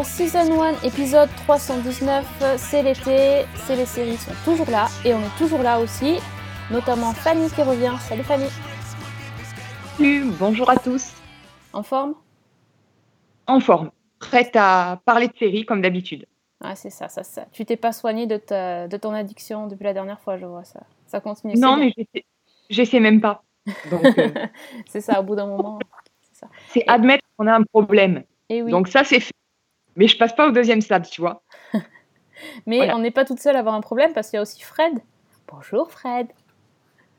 dans Season 1, épisode 319. C'est l'été, c'est les séries sont toujours là et on est toujours là aussi, notamment Fanny qui revient. Salut Fanny. Salut, bonjour à tous. En forme? En forme, prête à parler de séries comme d'habitude. Ah, c'est ça, ça, ça. Tu t'es pas soigné de, ta, de ton addiction depuis la dernière fois, je vois ça. Ça continue. Non, mais j'essaie même pas. Euh, c'est ça, au bout d'un moment. C'est admettre qu'on a un problème. Et oui. Donc ça, c'est fait. Mais je passe pas au deuxième stade, tu vois. mais on n'est pas toute seule à avoir un problème parce qu'il y a aussi Fred. Bonjour Fred.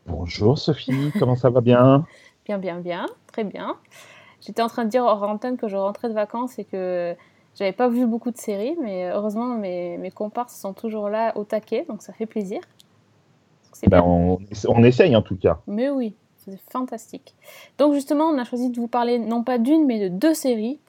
Bonjour Sophie, comment ça va bien? Bien, bien, bien, très bien. J'étais en train de dire hors antenne que je rentrais de vacances et que j'avais pas vu beaucoup de séries, mais heureusement mes, mes comparses sont toujours là au taquet, donc ça fait plaisir. Ben on, on, essaye en tout cas. Mais oui, c'est fantastique. Donc justement, on a choisi de vous parler non pas d'une, mais de deux séries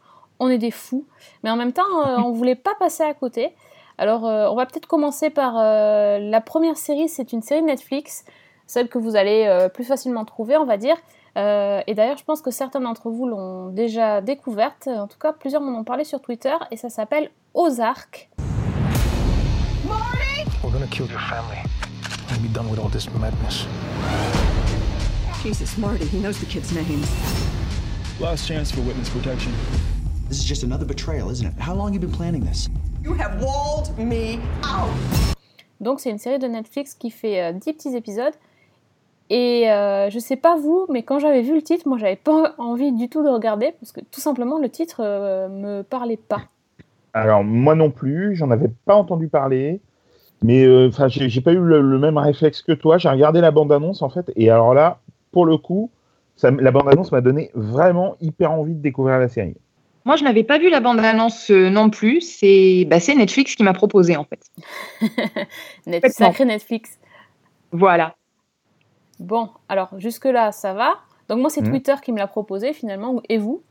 on est des fous. Mais en même temps, euh, on voulait pas passer à côté. Alors, euh, on va peut-être commencer par euh, la première série. C'est une série Netflix, celle que vous allez plus facilement trouver, on va dire. et d'ailleurs, je pense que certains d'entre vous l'ont déjà découverte. En tout cas, plusieurs m'en ont parlé sur Twitter. Et ça s'appelle Ozark. Marty! We're gonna kill your family and be done with all this madness. Jesus, Marty, he knows the kids' names. Last chance for witness protection. This is just another betrayal, isn't it? How long have you been planning this? You have walled me out. Donc c'est une série de Netflix qui fait euh, 10 petits épisodes. Et euh, je sais pas vous, mais quand j'avais vu le titre, moi j'avais pas envie du tout de regarder parce que tout simplement le titre euh, me parlait pas. Alors moi non plus, j'en avais pas entendu parler. Mais euh, enfin, j'ai pas eu le, le, même réflexe que toi. J'ai regardé la bande-annonce en fait, et alors là, pour le coup, ça, la bande-annonce m'a donné vraiment hyper envie de découvrir la série. Moi, je n'avais pas vu la bande-annonce euh, non plus. C'est bah, Netflix qui m'a proposé, en fait. Net sacré Netflix. Voilà. Bon, alors jusque-là, ça va. Donc moi, c'est mmh. Twitter qui me l'a proposé, finalement, et vous,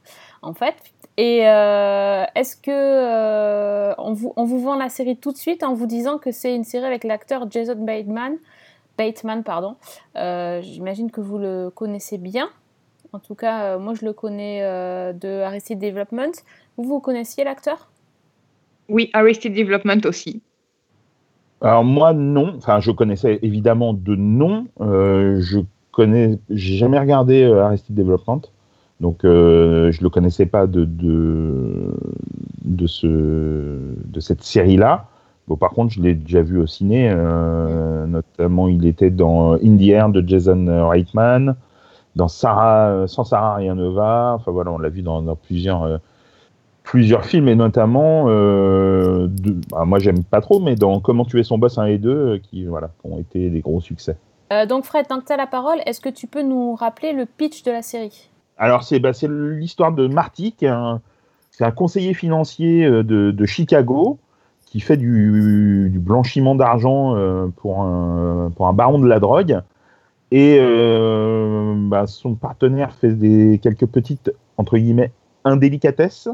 en fait. Et euh, est-ce que euh, on, vous, on, vous, vend la série tout de suite en vous disant que c'est une série avec l'acteur Jason Bateman? Bateman, pardon. J'imagine que vous le connaissez bien. En tout cas, euh, moi je le connais euh, de Arrested Development. Vous, vous connaissiez l'acteur? Oui, Arrested Development aussi. Alors moi non, enfin je connaissais évidemment de nom. Euh, je connais, j'ai jamais regardé Arrested Development, donc je le connaissais pas de de, de ce de cette série là. Bon, par contre, je l'ai déjà vu au ciné, notamment il était dans In the Air de Jason Reitman dans Sarah, euh, sans Sarah rien ne va. Enfin voilà, on l'a vu dans, plusieurs euh, plusieurs films et notamment, euh, bah, moi j'aime pas trop, mais dans Comment tuer son boss 1 et 2, qui voilà, ont été des gros succès. donc Fred, tant que tu as la parole, est-ce que tu peux nous rappeler le pitch de la série? Alors c'est bah, l'histoire de Marty, qui est un, un conseiller financier de, de, Chicago, qui fait du, du blanchiment d'argent pour, un, pour un baron de la drogue. Et euh, bah, son partenaire fait des, quelques petites, entre guillemets, indélicatesses,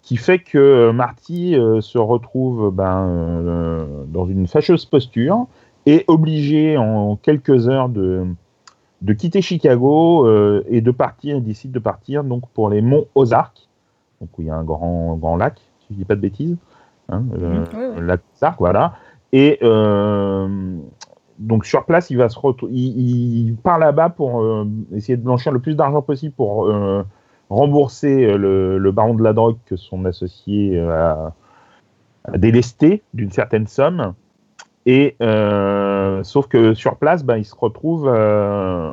qui fait que Marty euh, se retrouve ben, euh, dans une fâcheuse posture et obligé en quelques heures de, de quitter Chicago et de partir, il décide de partir donc pour les monts Ozark, donc où il y a un grand, grand lac, si je ne dis pas de bêtises, hein, mmh, lac Ozark, voilà. Et donc sur place, il va se il, il, part là-bas pour euh, essayer de blanchir le plus d'argent possible pour euh, rembourser euh, le, baron de la drogue que son associé a, délesté d'une certaine somme. Et sauf que sur place, ben, il se retrouve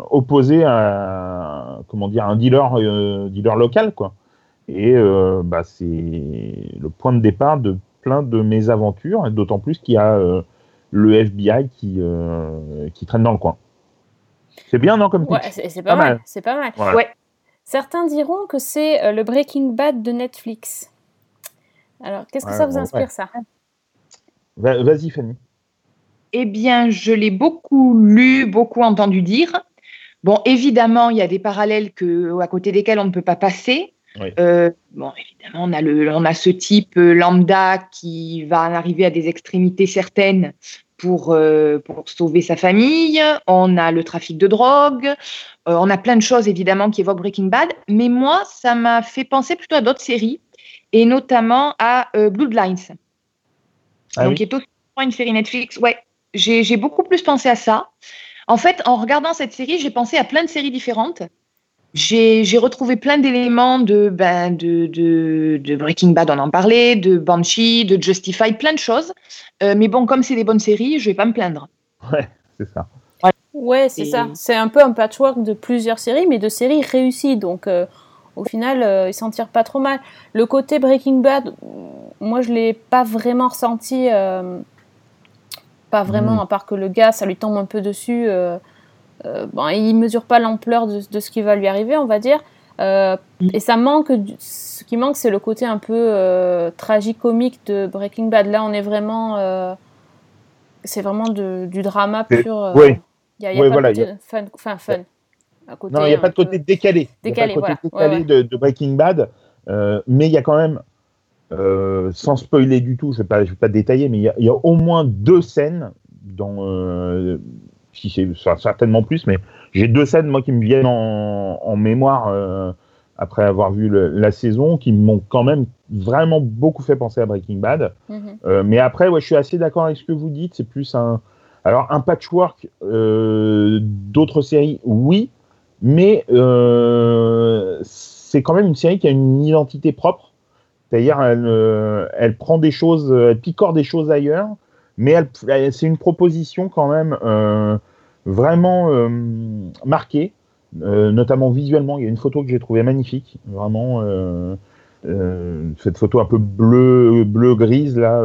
opposé à comment dire un dealer, dealer local, quoi. Et bah, c'est le point de départ de plein de mésaventures, et d'autant plus qu'il y a le FBI qui, euh, qui traîne dans le coin. C'est bien, non, comme ouais, c'est pas, mal. C'est pas mal. Ouais. Certains diront que c'est euh, le Breaking Bad de Netflix. Alors, qu'est-ce que ça vous inspire, ça? Vas-y, Fanny. Eh bien, je l'ai beaucoup lu, beaucoup entendu dire. Bon, évidemment, il y a des parallèles que, à côté desquels on ne peut pas passer. Euh, bon, évidemment, on a, le, on a ce type lambda qui va en arriver à des extrémités certaines pour, pour sauver sa famille, on a le trafic de drogue, on a plein de choses évidemment qui évoquent Breaking Bad, mais moi, ça m'a fait penser plutôt à d'autres séries, et notamment à Bloodlines. Ah donc, qui est aussi une série Netflix. Ouais, j'ai beaucoup plus pensé à ça. En fait, en regardant cette série, j'ai pensé à plein de séries différentes. J'ai retrouvé plein d'éléments de, ben, de, de, Breaking Bad, on en parlait, de Banshee, de Justify, plein de choses. Euh, mais bon, comme c'est des bonnes séries, je vais pas me plaindre. Ouais, c'est ça. Ouais, c'est ça. C'est un peu un patchwork de plusieurs séries, mais de séries réussies. Donc, euh, au final, euh, ils s'en tirent pas trop mal. Le côté Breaking Bad, moi, je l'ai pas vraiment ressenti. pas vraiment, hmm. à part que le gars, ça lui tombe un peu dessus. Euh, bon, il mesure pas l'ampleur de, ce qui va lui arriver, on va dire. Euh, et ça manque, ce qui manque, c'est le côté un peu euh, tragique-comique de Breaking Bad. Là, on est vraiment, c'est vraiment du drama pur. oui. Il y a, pas de fun, enfin fun. non, il n'y a pas de côté décalé. Décalé, côté décalé de, Breaking Bad, mais il y a quand même, sans spoiler du tout, je ne vais, vais, pas détailler, mais il y, a au moins deux scènes dans si c'est certainement plus, mais j'ai deux scènes moi qui me viennent en, mémoire euh, après avoir vu la saison, qui m'ont quand même vraiment beaucoup fait penser à Breaking Bad. Mhm. Euh, mais après, ouais, je suis assez d'accord avec ce que vous dites. C'est plus un, alors un patchwork euh, d'autres séries, oui, mais c'est quand même une série qui a une identité propre. C'est-à-dire, elle, elle prend des choses, elle picore des choses ailleurs mais c'est une proposition quand même euh, vraiment euh, marquée, euh, notamment visuellement. Il y a une photo que j'ai trouvée magnifique, vraiment cette photo un peu bleu bleu grise là,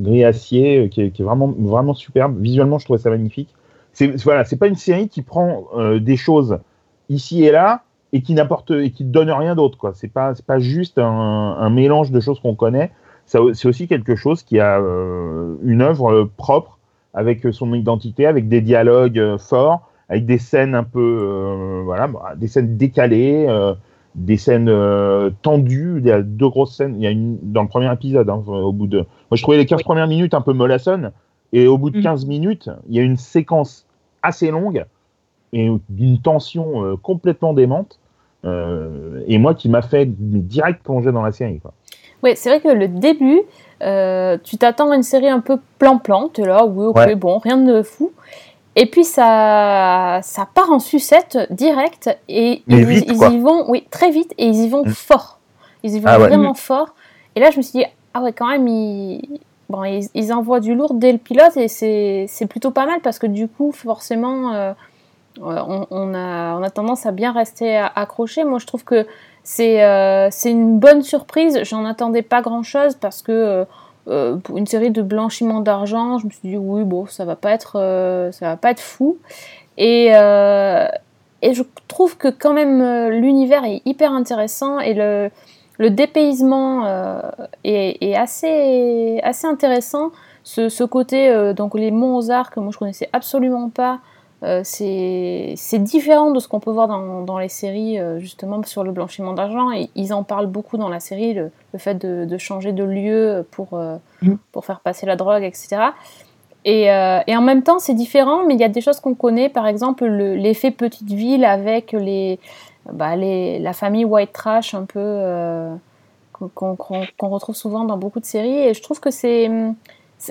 gris acier, qui est, vraiment vraiment superbe. Visuellement, je trouvais ça magnifique. C'est voilà, c'est pas une série qui prend des choses ici et là et qui n'apporte et qui donne rien d'autre quoi. C'est pas pas juste un mélange de choses qu'on connaît c'est aussi quelque chose qui a euh, une œuvre euh, propre avec son identité, avec des dialogues euh, forts, avec des scènes un peu, voilà, bah, des scènes décalées, des scènes tendues. Il y a deux grosses scènes. Il y a une dans le premier épisode, hein, au bout de. Moi, je trouvais les 15 premières minutes un peu mollassonnes, et au bout de 15 mm. minutes, il y a une séquence assez longue et d'une tension complètement démente. et moi, qui m'a fait direct plonger dans la série. Quoi. Oui, c'est vrai que le début, euh, tu t'attends à une série un peu plan-plan, tu es là, oui, ok, bon, rien de fou. Et puis ça, ça part en sucette direct et ils, y vont, oui, très vite et ils y vont mm. fort. Ils y vont ah vraiment fort. Et là, je me suis dit, ah ouais, quand même, ils, bon, ils, envoient du lourd dès le pilote et c'est plutôt pas mal parce que du coup, forcément, euh, on, a, on a tendance à bien rester accroché. Moi, je trouve que c'est une bonne surprise. J'en attendais pas grand chose parce que euh, euh, pour une série de blanchiment d'argent, je me suis dit oui bon ça va pas être ça va pas être fou et et je trouve que quand même l'univers est hyper intéressant et le, le dépaysement est, assez, assez intéressant. Ce, côté, donc les monts aux que moi je connaissais absolument pas, euh, c'est différent de ce qu'on peut voir dans, les séries, euh, justement, sur le blanchiment d'argent. Et ils en parlent beaucoup dans la série, le, fait de, changer de lieu pour, euh, mm. pour faire passer la drogue, etc. Et, en même temps, c'est différent, mais il y a des choses qu'on connaît, par exemple l'effet petite ville avec les, bah, les, la famille white trash un peu qu'on retrouve souvent dans beaucoup de séries. Et je trouve que c'est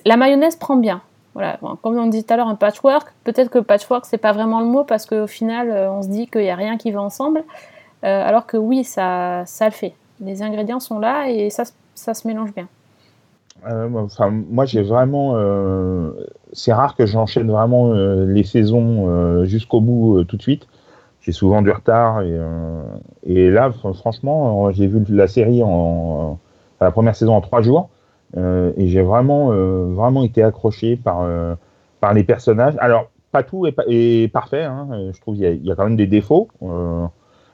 la mayonnaise prend bien. Voilà, comme on dit tout à l'heure, un patchwork. Peut-être que patchwork, c'est pas vraiment le mot parce qu'au final, euh, on se dit qu'il n'y a rien qui va ensemble. Euh, alors que oui, ça, ça le fait. Les ingrédients sont là et ça, ça se mélange bien. Euh, enfin, moi, j'ai vraiment. c'est rare que j'enchaîne vraiment les saisons jusqu'au bout tout de suite. J'ai souvent du retard et, et là, franchement, j'ai vu la série en, la première saison en trois jours. Euh, et j'ai vraiment, euh, vraiment été accroché par, euh, par les personnages. Alors, pas tout est, parfait. Hein. Je trouve qu'il y, a quand même des défauts.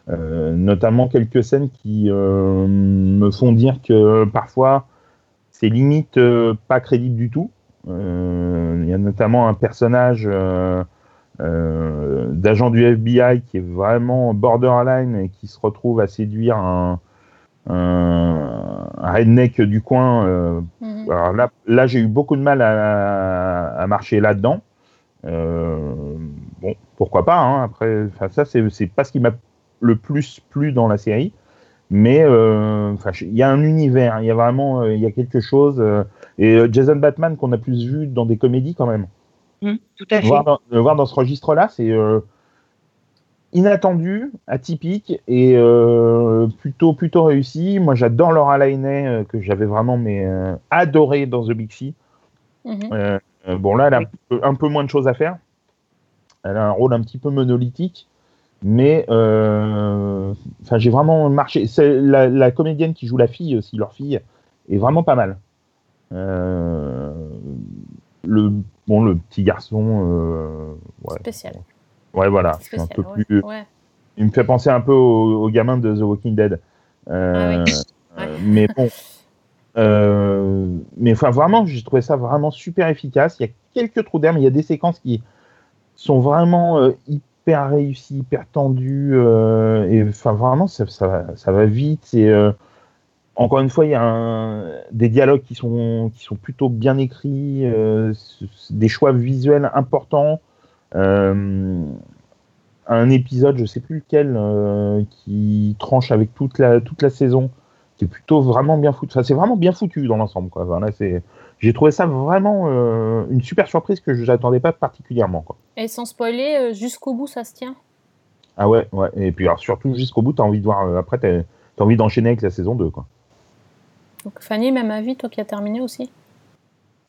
notamment quelques scènes qui me font dire que parfois c'est limite pas crédible du tout. Il y a notamment un personnage d'agent du FBI qui est vraiment borderline et qui se retrouve à séduire un, un, redneck du coin euh, mhm. Mhm. Alors là, là j'ai eu beaucoup de mal à, à marcher là-dedans. Euh, bon, pourquoi pas. hein, après, ça, c'est c'est pas ce qui m'a le plus plu dans la série. Mais euh, enfin, il y a un univers, il y a vraiment il y a quelque chose. euh, et Jason Batman qu'on a plus vu dans des comédies quand même. Hum, tout à fait. Voir dans, le voir dans ce registre-là, c'est euh, inattendu, atypique et euh, plutôt plutôt réussi. Moi, j'adore Laura Linney euh, que j'avais vraiment mais euh, adoré dans The Big Sea. Mhm. Bon là, elle a un peu, un peu moins de choses à faire. Elle a un rôle un petit peu monolithique, mais enfin, j'ai vraiment marché. C'est la, la comédienne qui joue la fille aussi, leur fille, est vraiment pas mal. Le bon, le petit garçon, ouais, Spécial. Ouais, voilà, c'est un Spécial, peu ouais. plus. Ouais. Il me fait penser un peu au, au gamin de The Walking Dead. Euh, Ah oui. euh, Mais bon. Euh, mais enfin, vraiment, j'ai trouvé ça vraiment super efficace. Il y a quelques trous d'air, mais il y a des séquences qui sont vraiment euh, hyper réussies, hyper tendues. et enfin, vraiment, ça, ça, va- ça va vite. Et encore une fois, il y a un- des dialogues qui sont, qui sont plutôt bien écrits, des choix visuels importants. Euh, un épisode, je sais plus lequel, euh, qui tranche avec toute la, toute la saison, qui est plutôt vraiment bien foutu. Enfin, c'est vraiment bien foutu dans l'ensemble. Quoi. Enfin, là, c'est, j'ai trouvé ça vraiment euh, une super surprise que je n'attendais pas particulièrement. Quoi. Et sans spoiler, jusqu'au bout, ça se tient? Ah ouais, ouais. Et puis alors, surtout jusqu'au bout, tu as envie de voir. euh, après, tu as envie d'enchaîner avec la saison 2. Quoi. Donc Fanny, même avis, toi qui as terminé aussi?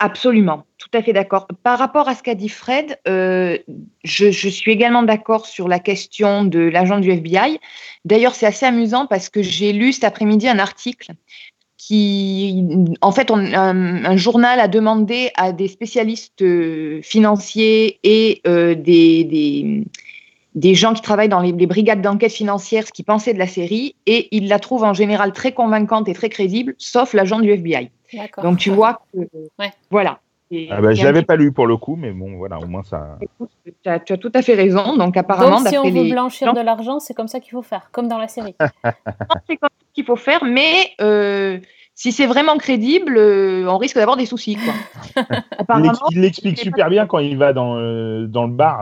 Absolument, tout à fait d'accord. Par rapport à ce qu'a dit Fred, euh, je, suis également d'accord sur la question de l'agent du FBI. D'ailleurs, c'est assez amusant parce que j'ai lu cet après-midi un article qui, en fait, on- un, journal a demandé à des spécialistes euh, financiers et euh, des, des, des gens qui travaillent dans les, les brigades d'enquête financière ce qu'ils pensaient de la série et ils la trouvent en général très convaincante et très crédible, sauf l'agent du FBI. Donc tu vois que Ouais. voilà. Et- Ah bah, je un l'avais pas lu pour le coup, mais bon, voilà, au moins ça. tu, as, tu as tout à fait raison. Donc apparemment, Donc si on veut les blanchir de l'argent, c'est comme ça qu'il faut faire, comme dans la série. c'est comme ça qu'il faut faire, mais euh, si c'est vraiment crédible, euh, on risque d'avoir des soucis. Quoi. Il apparemment, l'ex- il l'explique c'est super bien quand il va dans, euh, dans le bar.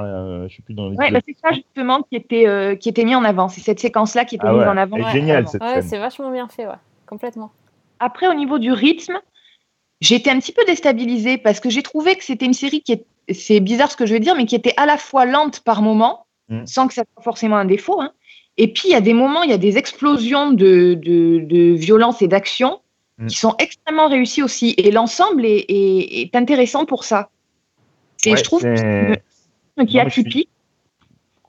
je sais plus dans ouais, bah, c'est ça justement qui était, euh, qui était mis en avant. C'est cette séquence-là qui était Ah mise en avant. elle est Ouais, géniale avant. cette scène. c'est vachement bien fait, ouais. Complètement. Après, au niveau du rythme, j'ai été un petit peu déstabilisée parce que j'ai trouvé que c'était une série qui est, c'est bizarre ce que je veux dire, mais qui était à la fois lente par moment, Mm. sans que ça soit forcément un défaut. hein. Et puis, il y a des moments, il y a des explosions de, de, de violence et d'action Mm. qui sont extrêmement réussies aussi. Et l'ensemble est, est, est intéressant pour ça. Et Ouais, je trouve que c'est- un qui mais je suis- atypique.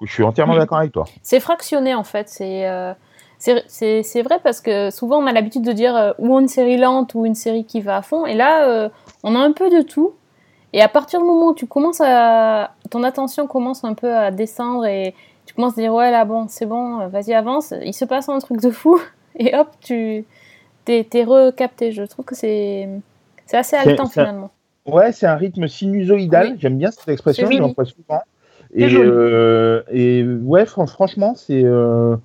Je suis entièrement d'accord avec toi. C'est fractionné en fait. C'est euh, c'est- vrai parce que souvent on a l'habitude de dire euh, ou une série lente ou une série qui va à fond. Et là, euh, on a un peu de tout. Et à partir du moment où tu commences à. Ton attention commence un peu à descendre et tu commences à dire ouais là bon, c'est bon, euh, vas-y avance. Il se passe un truc de fou. Et hop, tu. T'es recapté. Je trouve que c'est. C'est assez haletant finalement. Ouais, c'est un rythme sinusoïdal. Oui. J'aime bien cette expression, je l'emploie souvent. Et, euh, et ouais, fran- franchement, c'est. euh,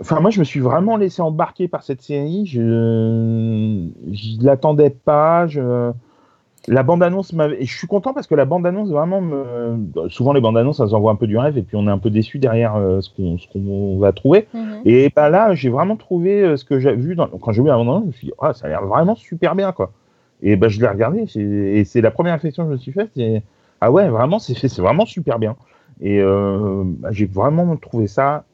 Enfin, moi, je me suis vraiment laissé embarquer par cette série. Je ne l'attendais pas. Je... La bande-annonce m'avait. Je suis content parce que la bande-annonce, vraiment. Me... Souvent, les bandes-annonces, ça nous envoie un peu du rêve et puis on est un peu déçu derrière euh, ce qu'on va trouver. Mhm. Et bah là, j'ai vraiment trouvé euh, ce que j'ai vu. Dans... Quand j'ai vu la bande-annonce, je me suis dit, ah, ça a l'air vraiment super bien, quoi. Et bah, je l'ai regardé. Et c'est la première réflexion que je me suis faite. c'est, Ah ouais, vraiment, c'est c'est vraiment super bien. Et euh, bah, j'ai vraiment trouvé ça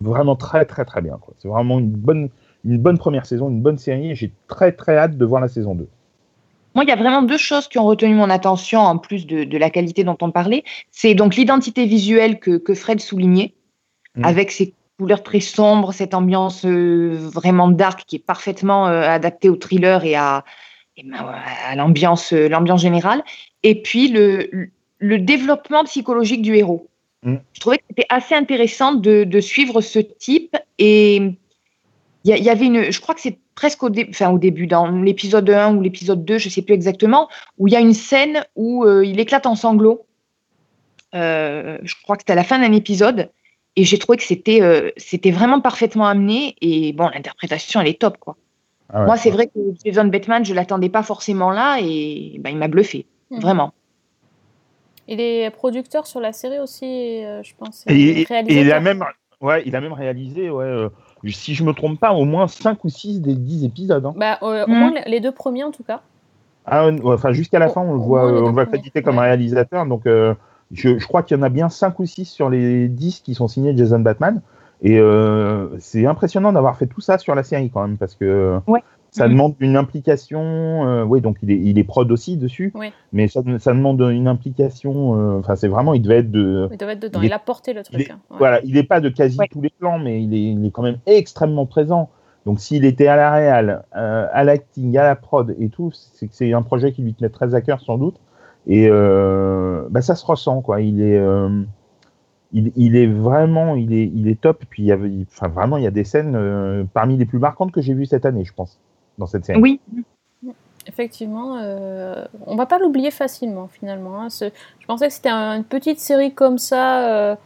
vraiment très, très, très bien. C'est vraiment une bonne, une bonne première saison, une bonne série. Et j'ai très, très hâte de voir la saison 2. Moi, il y a vraiment deux choses qui ont retenu mon attention, en plus de, de la qualité dont on parlait. C'est donc l'identité visuelle que, que Fred soulignait, Mm. avec ses couleurs très sombres, cette ambiance euh, vraiment dark qui est parfaitement euh, adaptée au thriller et à, et ben, à l'ambiance euh, l'ambiance générale. Et puis le, le développement psychologique du héros. Mm. Je trouvais que c'était assez intéressant de, de suivre ce type et il y, avait une, je crois que c'est presque au, dé- enfin, au début, dans l'épisode 1 ou l'épisode 2, je ne sais plus exactement, où il y a une scène où euh, il éclate en sanglots. Euh, je crois que c'était à la fin d'un épisode. Et j'ai trouvé que c'était euh, c'était vraiment parfaitement amené. Et bon, l'interprétation, elle est top. Quoi. Ah Moi, c'est vrai que Jason Bateman, je l'attendais pas forcément là et ben, il m'a bluffé, mhm. vraiment. Il est producteur sur la série aussi, euh, je pense. Et, il a même, ouais, il a même réalisé, ouais, euh, si je me trompe pas, au moins 5 ou 6 des 10 épisodes. Hein. Bah, euh, au mhm. moins les deux premiers en tout cas. Ah, enfin, jusqu'à la fin, on le voit, on va créditer comme réalisateur. Donc, je, je, crois qu'il y en a bien 5 ou 6 sur les 10 qui sont signés Jason Batman. Et euh, c'est impressionnant d'avoir fait tout ça sur la série quand même, parce que ça mhm. demande une implication. Euh, oui, donc il est, il est prod aussi dessus, mais ça, ça, demande une implication. Euh, enfin, c'est vraiment, il devait être de. Il devait être dedans. Il, a porté le truc. Hein, voilà, il n'est pas de quasi tous les plans, mais il est, il est, quand même extrêmement présent. Donc s'il était à la réal, à l'acting, à la prod et tout, c'est que c'est un projet qui lui tenait très à cœur sans doute. Et bah, ça se ressent quoi. Il est il, est vraiment, il est, il est top. Puis il y avait, enfin vraiment, il y a des scènes euh, parmi les plus marquantes que j'ai vues cette année, je pense, dans cette série. Oui. Effectivement, euh, on va pas l'oublier facilement finalement. Hein. Je pensais que c'était une petite série comme ça, euh,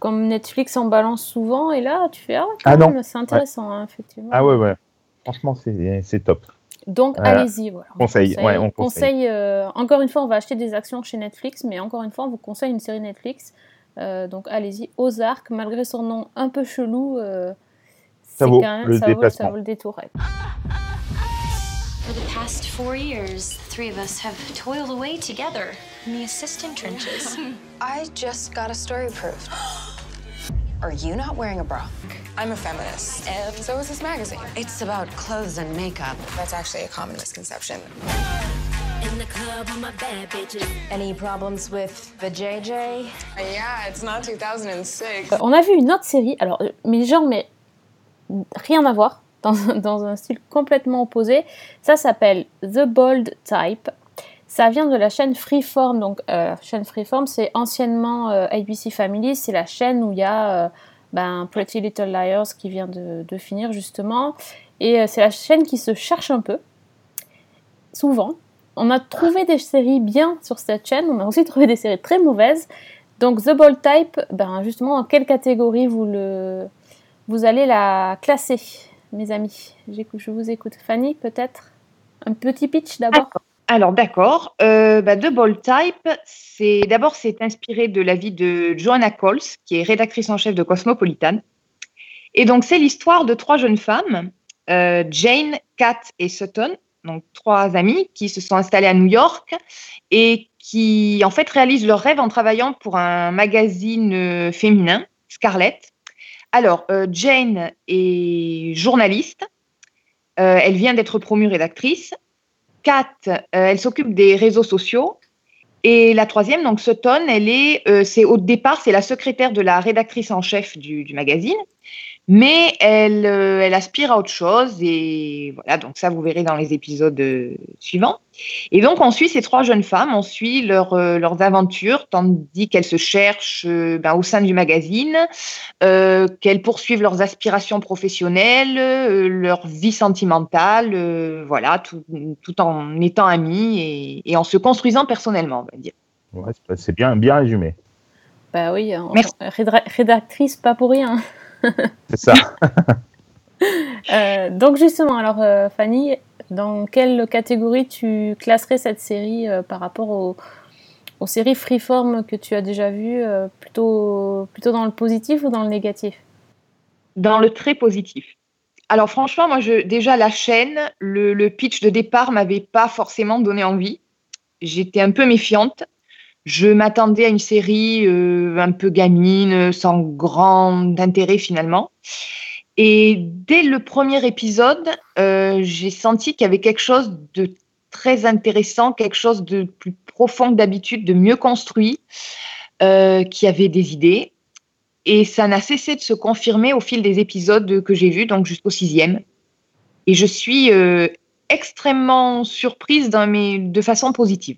comme Netflix en balance souvent, et là tu fais ah, ah non, c'est intéressant, hein, effectivement. Ah ouais ouais, franchement c'est top. Donc allez-y, voilà. On conseille, ouais, on conseille. encore une fois, on va acheter des actions chez Netflix, mais encore une fois, on vous conseille une série Netflix. Euh, donc allez-y, Ozark, malgré son nom un peu chelou, euh, ça, vaut quand même, le ça, vaut, ça vaut le détour. For the past four years, the three of us have toiled away together in the assistant trenches. I just got a story approved. Are you not wearing a bra? I'm a feminist, and so is this magazine. It's about clothes and makeup. That's actually a common misconception. In the club with my bad bitches. Any problems with the JJ? Yeah, it's not 2006. Euh, on a vu une autre série, alors, euh, mais genre, mais rien à voir, dans, un style complètement opposé. Ça s'appelle The Bold Type. Ça vient de la chaîne Freeform. Donc, euh, chaîne Freeform, c'est anciennement euh, ABC Family. C'est la chaîne où il y a euh, ben, Pretty Little Liars qui vient de, finir justement. Et c'est la chaîne qui se cherche un peu, souvent on a trouvé des séries bien sur cette chaîne, on a aussi trouvé des séries très mauvaises. Donc The Bold Type, ben justement, dans quelle catégorie vous allez la classer, mes amis Je vous écoute. Fanny, peut-être? Un petit pitch d'abord alors d'accord, euh, bah, The Bold Type, c'est d'abord c'est inspiré de la vie de Joanna Coles, qui est rédactrice en chef de Cosmopolitan. Et donc c'est l'histoire de trois jeunes femmes, euh, Jane, Kat et Sutton, donc trois amis qui se sont installés à New York et qui en fait réalisent leur rêve en travaillant pour un magazine euh, féminin, Scarlett. Alors, euh, Jane est journaliste, euh, elle vient d'être promue rédactrice. Kat, elle s'occupe des réseaux sociaux. Et la troisième, donc Sutton, elle est, c'est au départ, c'est la secrétaire de la rédactrice en chef du magazine mais elle, euh, elle aspire à autre chose et voilà donc ça vous verrez dans les épisodes euh, suivants. Et donc on suit ces trois jeunes femmes on suit leur, euh, leurs aventures tandis qu'elles se cherchent ben, au sein du magazine qu'elles poursuivent leurs aspirations professionnelles leur vie sentimentale voilà tout, tout, en étant amies et, et, en se construisant personnellement on va dire. Ouais, c'est bien bien résumé. Bah oui rédactrice pas pour rien C'est ça. Euh, donc justement, alors euh, Fanny, dans quelle catégorie tu classerais cette série euh, par rapport aux, séries freeform que tu as déjà vues plutôt, plutôt dans le positif ou dans le négatif? Dans le très positif. Alors franchement, moi, je, déjà la chaîne, le, le pitch de départ m'avait pas forcément donné envie. J'étais un peu méfiante. Je m'attendais à une série euh, un peu gamine, sans grand intérêt finalement. Et dès le premier épisode, euh, j'ai senti qu'il y avait quelque chose de très intéressant, quelque chose de plus profond que d'habitude, de mieux construit, euh, qui avait des idées. Et ça n'a cessé de se confirmer au fil des épisodes que j'ai vus, donc jusqu'au sixième. Et je suis extrêmement surprise de façon positive.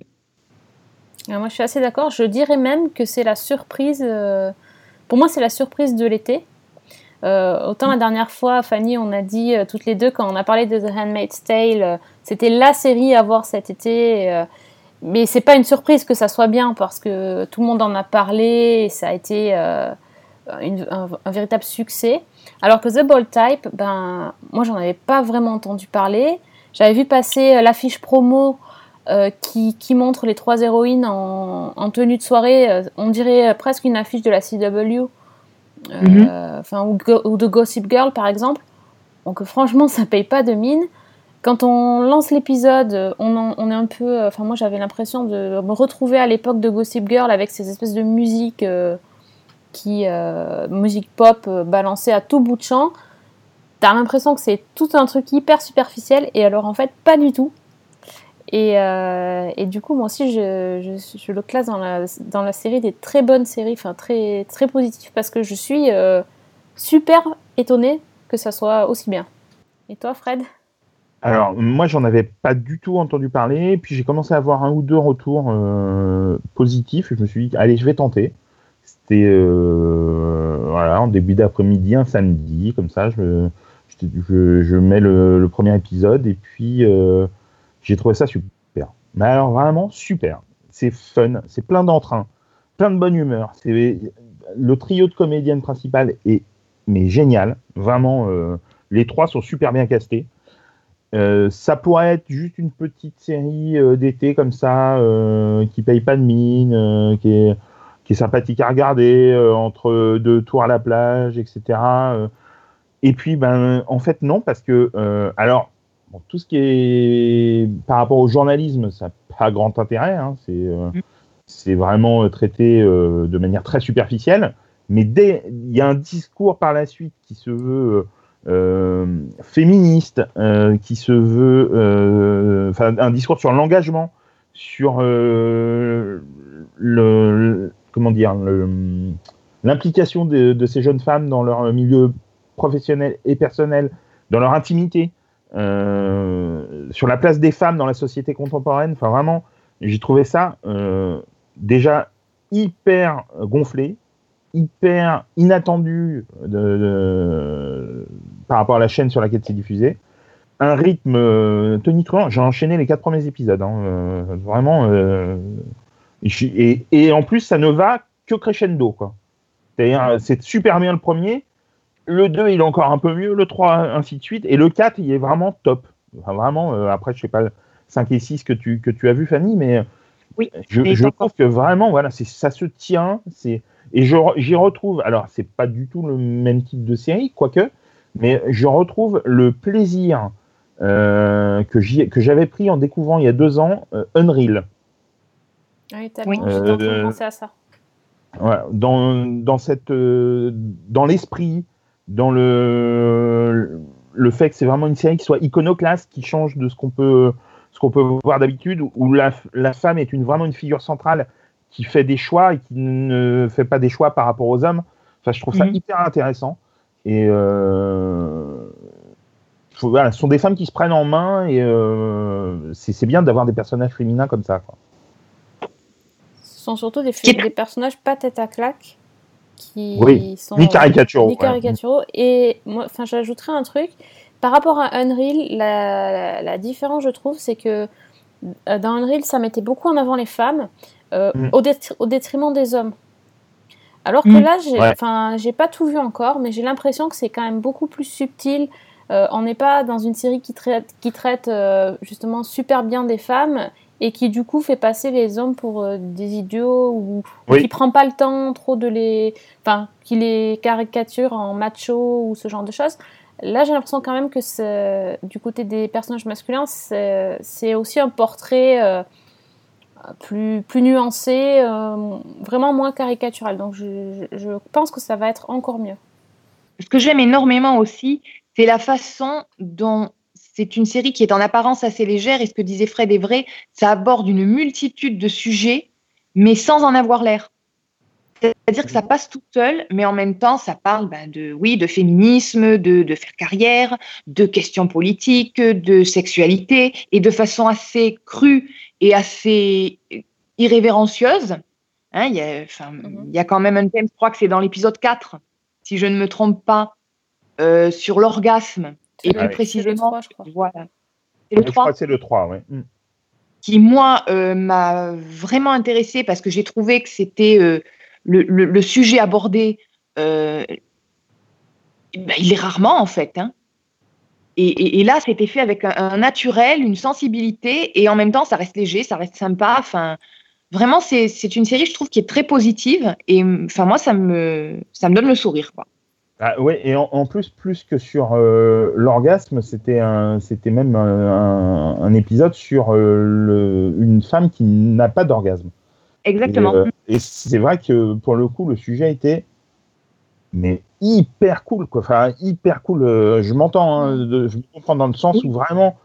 Ah, moi, je suis assez d'accord. Je dirais même que c'est la surprise. Euh, pour moi, c'est la surprise de l'été. Euh, autant la dernière fois, Fanny, on a dit euh, toutes les deux quand on a parlé de The Handmaid's Tale, c'était la série à voir cet été. mais c'est pas une surprise que ça soit bien parce que tout le monde en a parlé et ça a été un, un véritable succès. Alors que The Bold Type, ben, moi j'en avais pas vraiment entendu parler. J'avais vu passer l'affiche promo euh, qui, qui montre les trois héroïnes en, en tenue de soirée. euh, on dirait euh, presque une affiche de la CW, euh, Mhm. ou, Go- ou de Gossip Girl par exemple. Donc franchement, ça paye pas de mine. Quand on lance l'épisode, on, on est un peu. Enfin, moi j'avais l'impression de me retrouver à l'époque de Gossip Girl avec ces espèces de musique qui. musique pop balancée à tout bout de champ. T'as l'impression que c'est tout un truc hyper superficiel, et alors en fait, pas du tout. Et, euh, et du coup, moi aussi, je, le classe dans la, série des très bonnes séries, enfin très, très positives, parce que je suis euh, super étonnée que ça soit aussi bien. Et toi, Fred? Alors, moi, j'en avais pas du tout entendu parler. Puis j'ai commencé à avoir un ou deux retours euh, positifs. Et je me suis dit, allez, je vais tenter. C'était en début d'après-midi, un samedi, comme ça. Je, mets le, premier épisode et puis j'ai trouvé ça super. Mais alors, vraiment super. C'est fun, c'est plein d'entrain, plein de bonne humeur. Le trio de comédiennes principales est mais génial. Vraiment, euh, les trois sont super bien castés. Euh, ça pourrait être juste une petite série euh, d'été comme ça, qui paye pas de mine, qui, est, qui est sympathique à regarder, entre deux tours à la plage, etc. Et puis, ben, en fait, non, parce que, alors, bon, tout ce qui est par rapport au journalisme, ça n'a pas grand intérêt. hein, c'est euh, c'est vraiment euh, traité euh, de manière très superficielle. Mais dès il y a un discours par la suite qui se veut euh, féministe, qui se veut, enfin, un discours sur l'engagement, sur le, le- comment dire, l'implication de, de ces jeunes femmes dans leur milieu professionnel et personnel, dans leur intimité, euh, sur la place des femmes dans la société contemporaine. Enfin, vraiment, j'ai trouvé ça euh, déjà hyper gonflé, hyper inattendu par rapport à la chaîne sur laquelle c'est diffusé. Un rythme euh, tonitruant. J'ai enchaîné les quatre premiers épisodes. hein, euh, vraiment. et, en plus, ça ne va que crescendo. C'est-à-dire, c'est super bien le premier. Le 2, il est encore un peu mieux. Le 3, ainsi de suite. Et le 4, il est vraiment top. Enfin, vraiment, euh, après, je sais pas, 5 et 6 que tu, que tu as vu, Fanny, mais Oui, je, mais je encore. trouve que vraiment, voilà, c'est, ça se tient. C'est, et j'y retrouve, alors, c'est pas du tout le même type de série, quoique, mais je retrouve le plaisir euh, que, j'avais pris en découvrant il y a deux ans euh, Unreal. Oui, tellement. Oui. J'étais en train de Euh, penser à ça. Voilà, dans, dans, cette, euh, dans l'esprit, dans le, le fait que c'est vraiment une série qui soit iconoclaste, qui change de ce qu'on peut, ce qu'on peut voir d'habitude, où la, la femme est une, vraiment une figure centrale qui fait des choix et qui ne fait pas des choix par rapport aux hommes. Enfin, je trouve ça Mhm. hyper intéressant. Et euh, voilà, ce sont des femmes qui se prennent en main et euh, c'est c'est bien d'avoir des personnages féminins comme ça. quoi. Ce sont surtout des personnages pas tête à claque qui Oui, sont ni caricaturaux, ni ouais. caricaturaux. Et moi, enfin, j'ajouterais un truc par rapport à Unreal. La, la, la différence, je trouve, c'est que euh, dans Unreal, ça mettait beaucoup en avant les femmes euh, Mm. au, détri- au détriment des hommes. Alors que Mm. là, j'ai Ouais. enfin, j'ai pas tout vu encore, mais j'ai l'impression que c'est quand même beaucoup plus subtil. Euh, on n'est pas dans une série qui traite, qui traite euh, justement super bien des femmes et qui du coup fait passer les hommes pour euh, des idiots ou, ou Oui. qui prend pas le temps trop de les, enfin, qui les caricature en macho ou ce genre de choses. Là, j'ai l'impression quand même que du côté des personnages masculins, c'est aussi un portrait euh, plus, plus nuancé, euh, vraiment moins caricatural. Donc, je pense que ça va être encore mieux. Ce que j'aime énormément aussi, c'est la façon dont c'est une série qui est en apparence assez légère et ce que disait Fred est vrai, ça aborde une multitude de sujets, mais sans en avoir l'air. C'est-à-dire que ça passe tout seul, mais en même temps, ça parle ben, de, oui, de féminisme, de, de faire carrière, de questions politiques, de sexualité, et de façon assez crue et assez irrévérencieuse. Hein, il, y a, enfin, Mhm. il y a quand même un thème, je crois que c'est dans l'épisode 4, si je ne me trompe pas, euh, sur l'orgasme. Et C'est plus précisément, c'est le 3, je crois. voilà. C'est le Je crois 3 que c'est le 3, ouais. Mm. qui, moi, euh, m'a vraiment intéressée parce que j'ai trouvé que c'était euh, le, le- le sujet abordé euh, bah, il est rarement en fait. Hein. Et, et- et là, c'était fait avec un, un naturel, une sensibilité, et en même temps, ça reste léger, ça reste sympa. Enfin, vraiment, c'est c'est une série, je trouve, qui est très positive. Et enfin, moi, ça me, ça me donne le sourire. Quoi. Ah, ouais, et en, en plus, plus que sur euh, l'orgasme, c'était même un, épisode sur euh, le- une femme qui n'a pas d'orgasme. Exactement. Et, euh, et c'est vrai que pour le coup, le sujet était mais hyper cool, quoi. Enfin, hyper cool. je m'entends, hein, de- je me comprends dans le sens où vraiment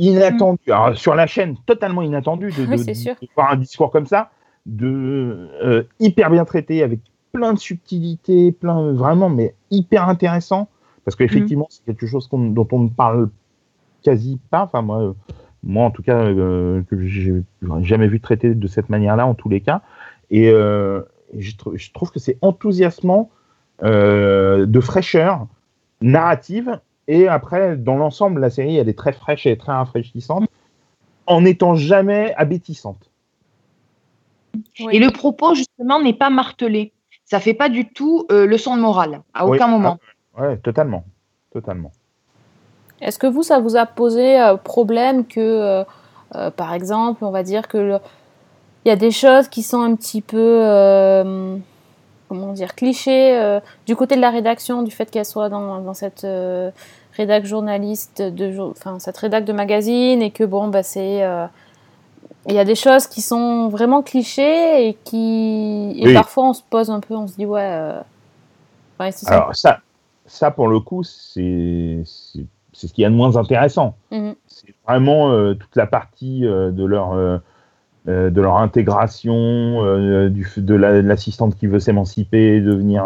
inattendu. Alors, sur la chaîne, totalement inattendu de, Oui, de- c'est sûr. de voir un discours comme ça, de hyper bien traité, avec plein de subtilités, plein vraiment, mais hyper intéressant. Parce qu'effectivement, c'est quelque chose qu'on- dont on ne parle quasi pas. Enfin, moi, euh, moi en tout cas, euh, que j'ai jamais vu traité de cette manière-là, en tous les cas. Et, euh, je, trou- je trouve que c'est enthousiasmant, euh, de fraîcheur narrative. Et après, dans l'ensemble, la série, elle est très fraîche et très rafraîchissante, en n'étant jamais abétissante. Oui. Et le propos, justement, n'est pas martelé. Ça fait pas du tout euh, leçon de morale, à Oui. aucun moment. Ouais, totalement. Totalement. Est-ce que vous, ça vous a posé euh, problème que, euh, euh, par exemple, on va dire que il y a des choses qui sont un petit peu, euh, comment dire, clichés euh, du côté de la rédaction, du fait qu'elle soit dans, dans cette euh, rédac journaliste, de, enfin cette rédac de magazine, et que bon, bah c'est, euh, il y a des choses qui sont vraiment clichés et qui, et Oui. parfois on se pose un peu, on se dit ouais. euh, ouais, c'est ça. Alors, ça, ça, pour le coup, c'est c'est- ce qu'il y a de moins intéressant. Mhm. c'est vraiment euh, toute la partie euh, de leur euh, de leur intégration, du, de la- de l'assistante qui veut s'émanciper, devenir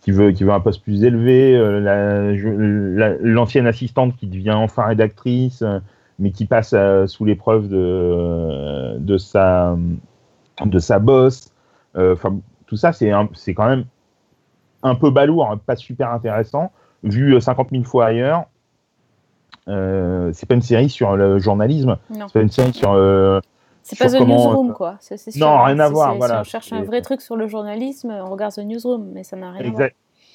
qui veut qui veut un poste plus élevé, la- je- la- l'ancienne assistante qui devient enfin rédactrice, mais qui passe euh, sous l'épreuve de de sa de sa boss. Euh, tout ça, c'est un- c'est quand même un peu balourd, hein, pas super intéressant, vu euh, 50 000 fois ailleurs. Euh, c'est pas une série sur le journalisme, Non. c'est pas une série sur. euh, C'est pas The Newsroom, euh, quoi. C'est- c'est non, rien à Si voir, voilà. Si on cherche un vrai truc sur le journalisme, on regarde The Newsroom, mais ça n'a rien à voir.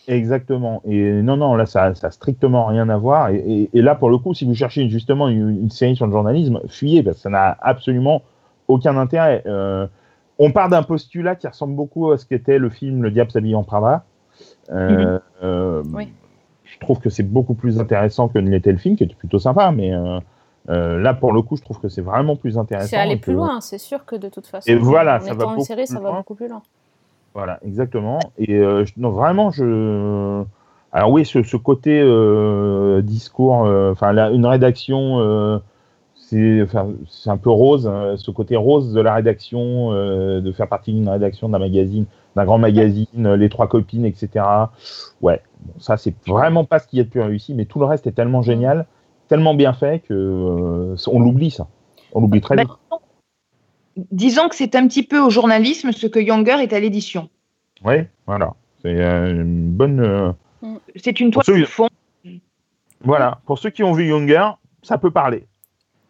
Exact- exactement. Et non, non, là, ça, ça a strictement rien à voir. Et, et- et là, pour le coup, si vous cherchez justement une, une série sur le journalisme, fuyez, parce que ça n'a absolument aucun intérêt. Euh, on part d'un postulat qui ressemble beaucoup à ce qu'était le film Le Diable s'habille en Prada. Euh, euh, Oui. Je trouve que c'est beaucoup plus intéressant que ne l'était le film, qui était plutôt sympa, mais là, pour le coup, je trouve que c'est vraiment plus intéressant. C'est aller plus que- loin, c'est sûr que de toute façon. Et voilà, en ça va beaucoup série, ça va beaucoup plus loin. Voilà, exactement. Et euh, je- non, vraiment, je. Alors oui, ce, ce côté euh, discours, euh, enfin la- une rédaction, euh, c'est un peu rose, hein, ce côté rose de la rédaction, euh, de faire partie d'une rédaction d'un magazine, d'un grand magazine, euh, les trois copines, etc. Ouais, bon, ça c'est vraiment pas ce qu'il y a de plus réussi, mais tout le reste est tellement génial, tellement bien fait que euh, on l'oublie ça, on l'oublie très Bah, vite. Disons que c'est un petit peu au journalisme ce que Younger est à l'édition. Ouais, voilà, c'est euh, une bonne. euh, C'est une toile ceux- de fond. Voilà, pour ceux qui ont vu Younger, ça peut parler.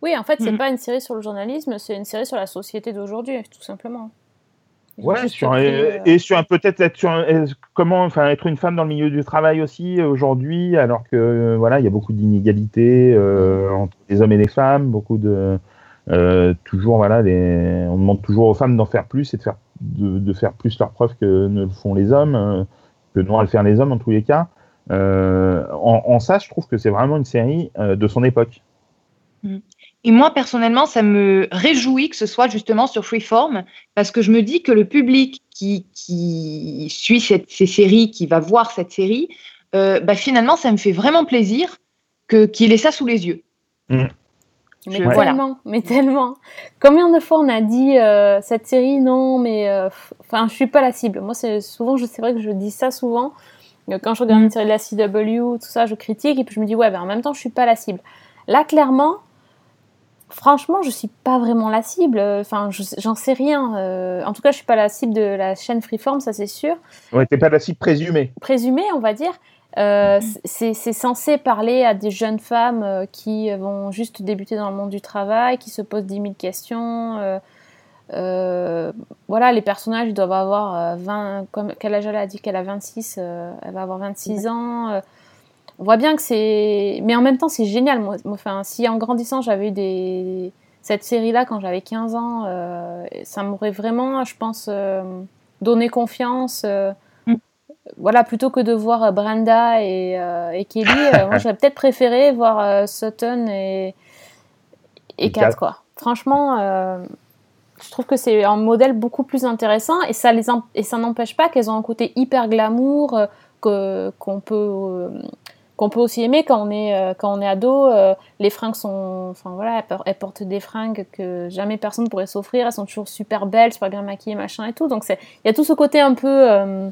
Oui, en fait, c'est Mhm. pas une série sur le journalisme, c'est une série sur la société d'aujourd'hui, tout simplement. Ouais, sur, euh, et sur un- peut-être être sur un- comment, enfin, être une femme dans le milieu du travail aussi aujourd'hui, alors que voilà, il y a beaucoup d'inégalités euh, entre les hommes et les femmes, beaucoup de euh, toujours voilà, les, on demande toujours aux femmes d'en faire plus et de faire de, de faire plus leurs preuves que ne le font les hommes, euh, que n'ont à le faire les hommes en tous les cas. Euh, en, en ça, je trouve que c'est vraiment une série de son époque. Et moi, personnellement, ça me réjouit que ce soit justement sur Freeform, parce que je me dis que le public qui, qui suit cette- ces séries, qui va voir cette série, bah, finalement, ça me fait vraiment plaisir que- qu'il ait ça sous les yeux. Mais Je- tellement, mais tellement. Combien de fois on a dit euh, cette série non, mais euh, enfin je suis pas la cible. Moi c'est souvent, je- c'est vrai que je dis ça souvent. Euh, Quand je regarde une série de la CW, tout ça, je critique et puis je me dis ouais, ben en même temps je suis pas la cible. Là clairement, franchement je suis pas vraiment la cible. Enfin je- j'en sais rien. Euh, en tout cas je suis pas la cible de la chaîne Freeform, ça c'est sûr. Ouais, t'es pas la cible présumée. Présumé, on va dire. Euh, c'est c'est censé parler à des jeunes femmes euh, qui vont juste débuter dans le monde du travail, qui se posent 10 000 questions, euh, Euh, voilà, les personnages ils doivent avoir 20. Comme, quel âge elle a dit qu'elle a 26 Elle va avoir 26 ans. on voit bien que c'est. Mais en même temps, c'est génial. Moi, enfin, si en grandissant, j'avais eu des. Cette série-là, quand j'avais 15 ans, ça m'aurait vraiment, je pense, donné confiance voilà, plutôt que de voir euh, Brenda et, euh, et Kelly, euh, moi j'aurais peut-être préféré voir Sutton et, et Kat, quoi. Franchement, je trouve que c'est un modèle beaucoup plus intéressant et ça les et ça n'empêche pas qu'elles ont un côté hyper glamour que qu'on peut qu'on peut aussi aimer quand on est quand on est ado. les fringues sont, enfin voilà, elles, portent des fringues que jamais personne pourrait s'offrir. Elles sont toujours super belles, super bien maquillées, machin et tout. Donc il y a tout ce côté un peu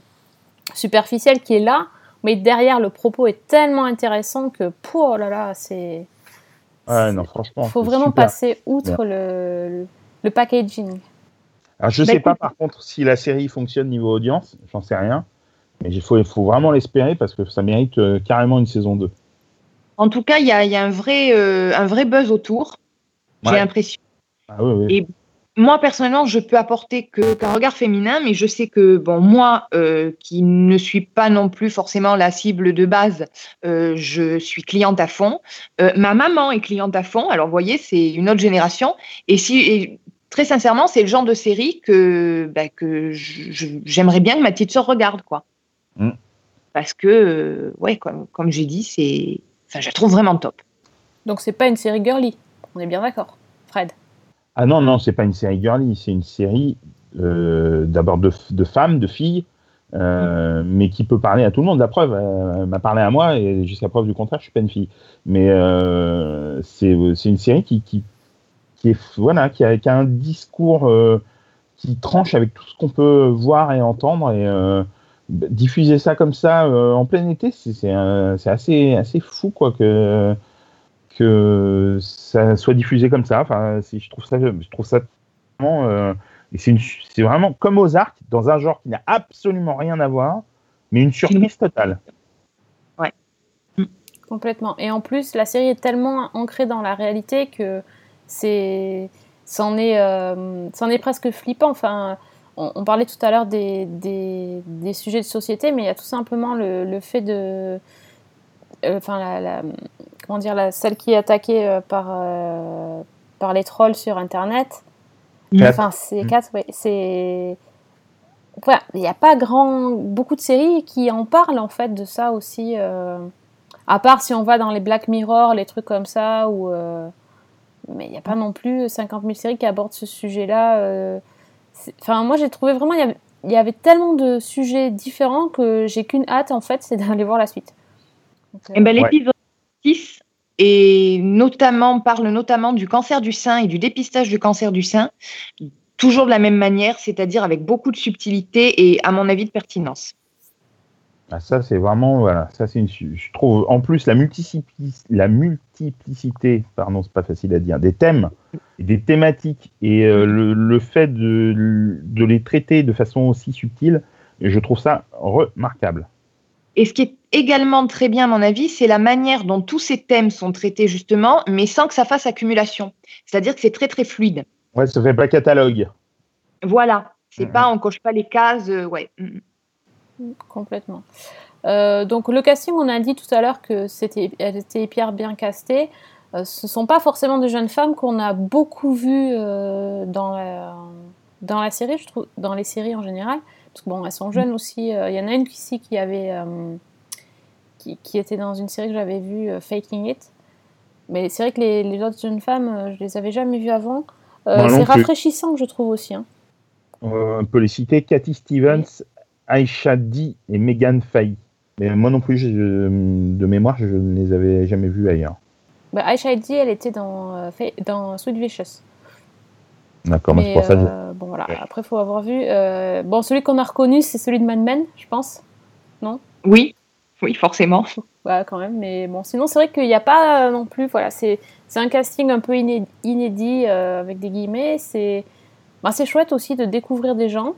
superficielle qui est là, mais derrière le propos est tellement intéressant que, oh là là, c'est. Ouais, non, franchement. Il faut vraiment passer outre le, le, packaging. Alors, je ne bah, sais pas par contre si la série fonctionne niveau audience, j'en sais rien. Mais il faut, il faut vraiment l'espérer parce que ça mérite euh, carrément une saison 2. En tout cas, il y a, y a, un, vrai, euh, un vrai buzz autour. J'ai l'impression. Ah, oui, oui moi personnellement, je peux apporter que qu'un regard féminin, mais je sais que bon, moi euh, qui ne suis pas non plus forcément la cible de base, euh, je suis cliente à fond. Euh, ma maman est cliente à fond. Alors, vous voyez, c'est une autre génération. Et si très sincèrement, c'est le genre de série que bah, que j'aimerais bien que ma petite soeur regarde, quoi. Mm. Parce que, ouais, comme, comme j'ai dit, c'est, enfin, je la trouve vraiment top. Donc, c'est pas une série girly. On est bien d'accord, Fred? Ah non, non, c'est pas une série girly, c'est une série euh, d'abord de, femmes, de filles, euh, mais qui peut parler à tout le monde. La preuve, elle, m'a parlé à moi et jusqu'à preuve du contraire, je suis pas une fille. Mais euh, c'est une série qui, qui, est voilà, qui a, un discours qui tranche avec tout ce qu'on peut voir et entendre et diffuser ça comme ça en plein été, c'est assez assez fou quoi que que ça soit diffusé comme ça. Enfin, je trouve ça, je trouve ça vraiment, euh, c'est vraiment comme Ozark dans un genre qui n'a absolument rien à voir, mais une surprise totale. Ouais. Complètement. Et en plus, la série est tellement ancrée dans la réalité que c'est, c'en est, euh, est presque flippant. Enfin, on, parlait tout à l'heure des, des, des, sujets de société, mais il y a tout simplement le, le fait de, euh, enfin la comment dire, la, celle qui est attaquée euh, par, euh, par les trolls sur Internet. Enfin, c'est mm. quatre, c'est. Voilà, il n'y a pas grand, beaucoup de séries qui en parlent en fait de ça aussi. Euh, à part si on va dans les Black Mirror, les trucs comme ça, ou. mais il n'y a pas non plus 50 000 séries qui abordent ce sujet-là. Enfin, moi j'ai trouvé vraiment, il y, avait, tellement de sujets différents que j'ai qu'une hâte en fait, c'est d'aller voir la suite. et eh ben, l'épisode 6 et notamment parle notamment du cancer du sein et du dépistage du cancer du sein, toujours de la même manière, c'est-à-dire avec beaucoup de subtilité et à mon avis de pertinence. Ah, ça c'est vraiment voilà, ça c'est je trouve en plus la multiplicité, la multiplicité, pardon c'est pas facile à dire, des thèmes des thématiques et euh, le, fait de les traiter de façon aussi subtile, je trouve ça remarquable. Et ce qui est également très bien, à mon avis, c'est la manière dont tous ces thèmes sont traités, justement, mais sans que ça fasse accumulation. C'est-à-dire que c'est très, très fluide. Ouais, ça fait pas catalogue. Voilà. C'est mm-hmm. pas, on coche pas les cases, euh, ouais. Mm-hmm. Complètement. Euh, donc le casting, on a dit tout à l'heure que c'était, était hyper bien casté. Euh, ce ne sont pas forcément des jeunes femmes qu'on a beaucoup vues dans, la, dans la série, je trouve, dans les séries en général. Parce que bon, elles sont jeunes aussi. Il y en a une ici qui avait qui, était dans une série que j'avais vue, euh, Faking It. Mais c'est vrai que les, autres jeunes femmes, euh, je les avais jamais vues avant. Euh, c'est rafraîchissant, je trouve aussi. Hein. on peut les citer Cathy Stevens, Aisha D et Megan Faye. Mais moi non plus, de mémoire, je ne les avais jamais vues ailleurs. Bah, Aisha D, elle était dans, dans Sweet Vicious. D'accord, mais c'est pour ça. Bon, voilà. Après, il faut avoir vu. bon, celui qu'on a reconnu, c'est celui de Mad Men, je pense. Non? Oui, oui, forcément. Ouais, quand même. Mais bon, sinon, c'est vrai qu'il n'y a pas euh, non plus. Voilà, c'est un casting un peu inédit, euh, avec des guillemets. C'est bah, chouette aussi de découvrir des gens.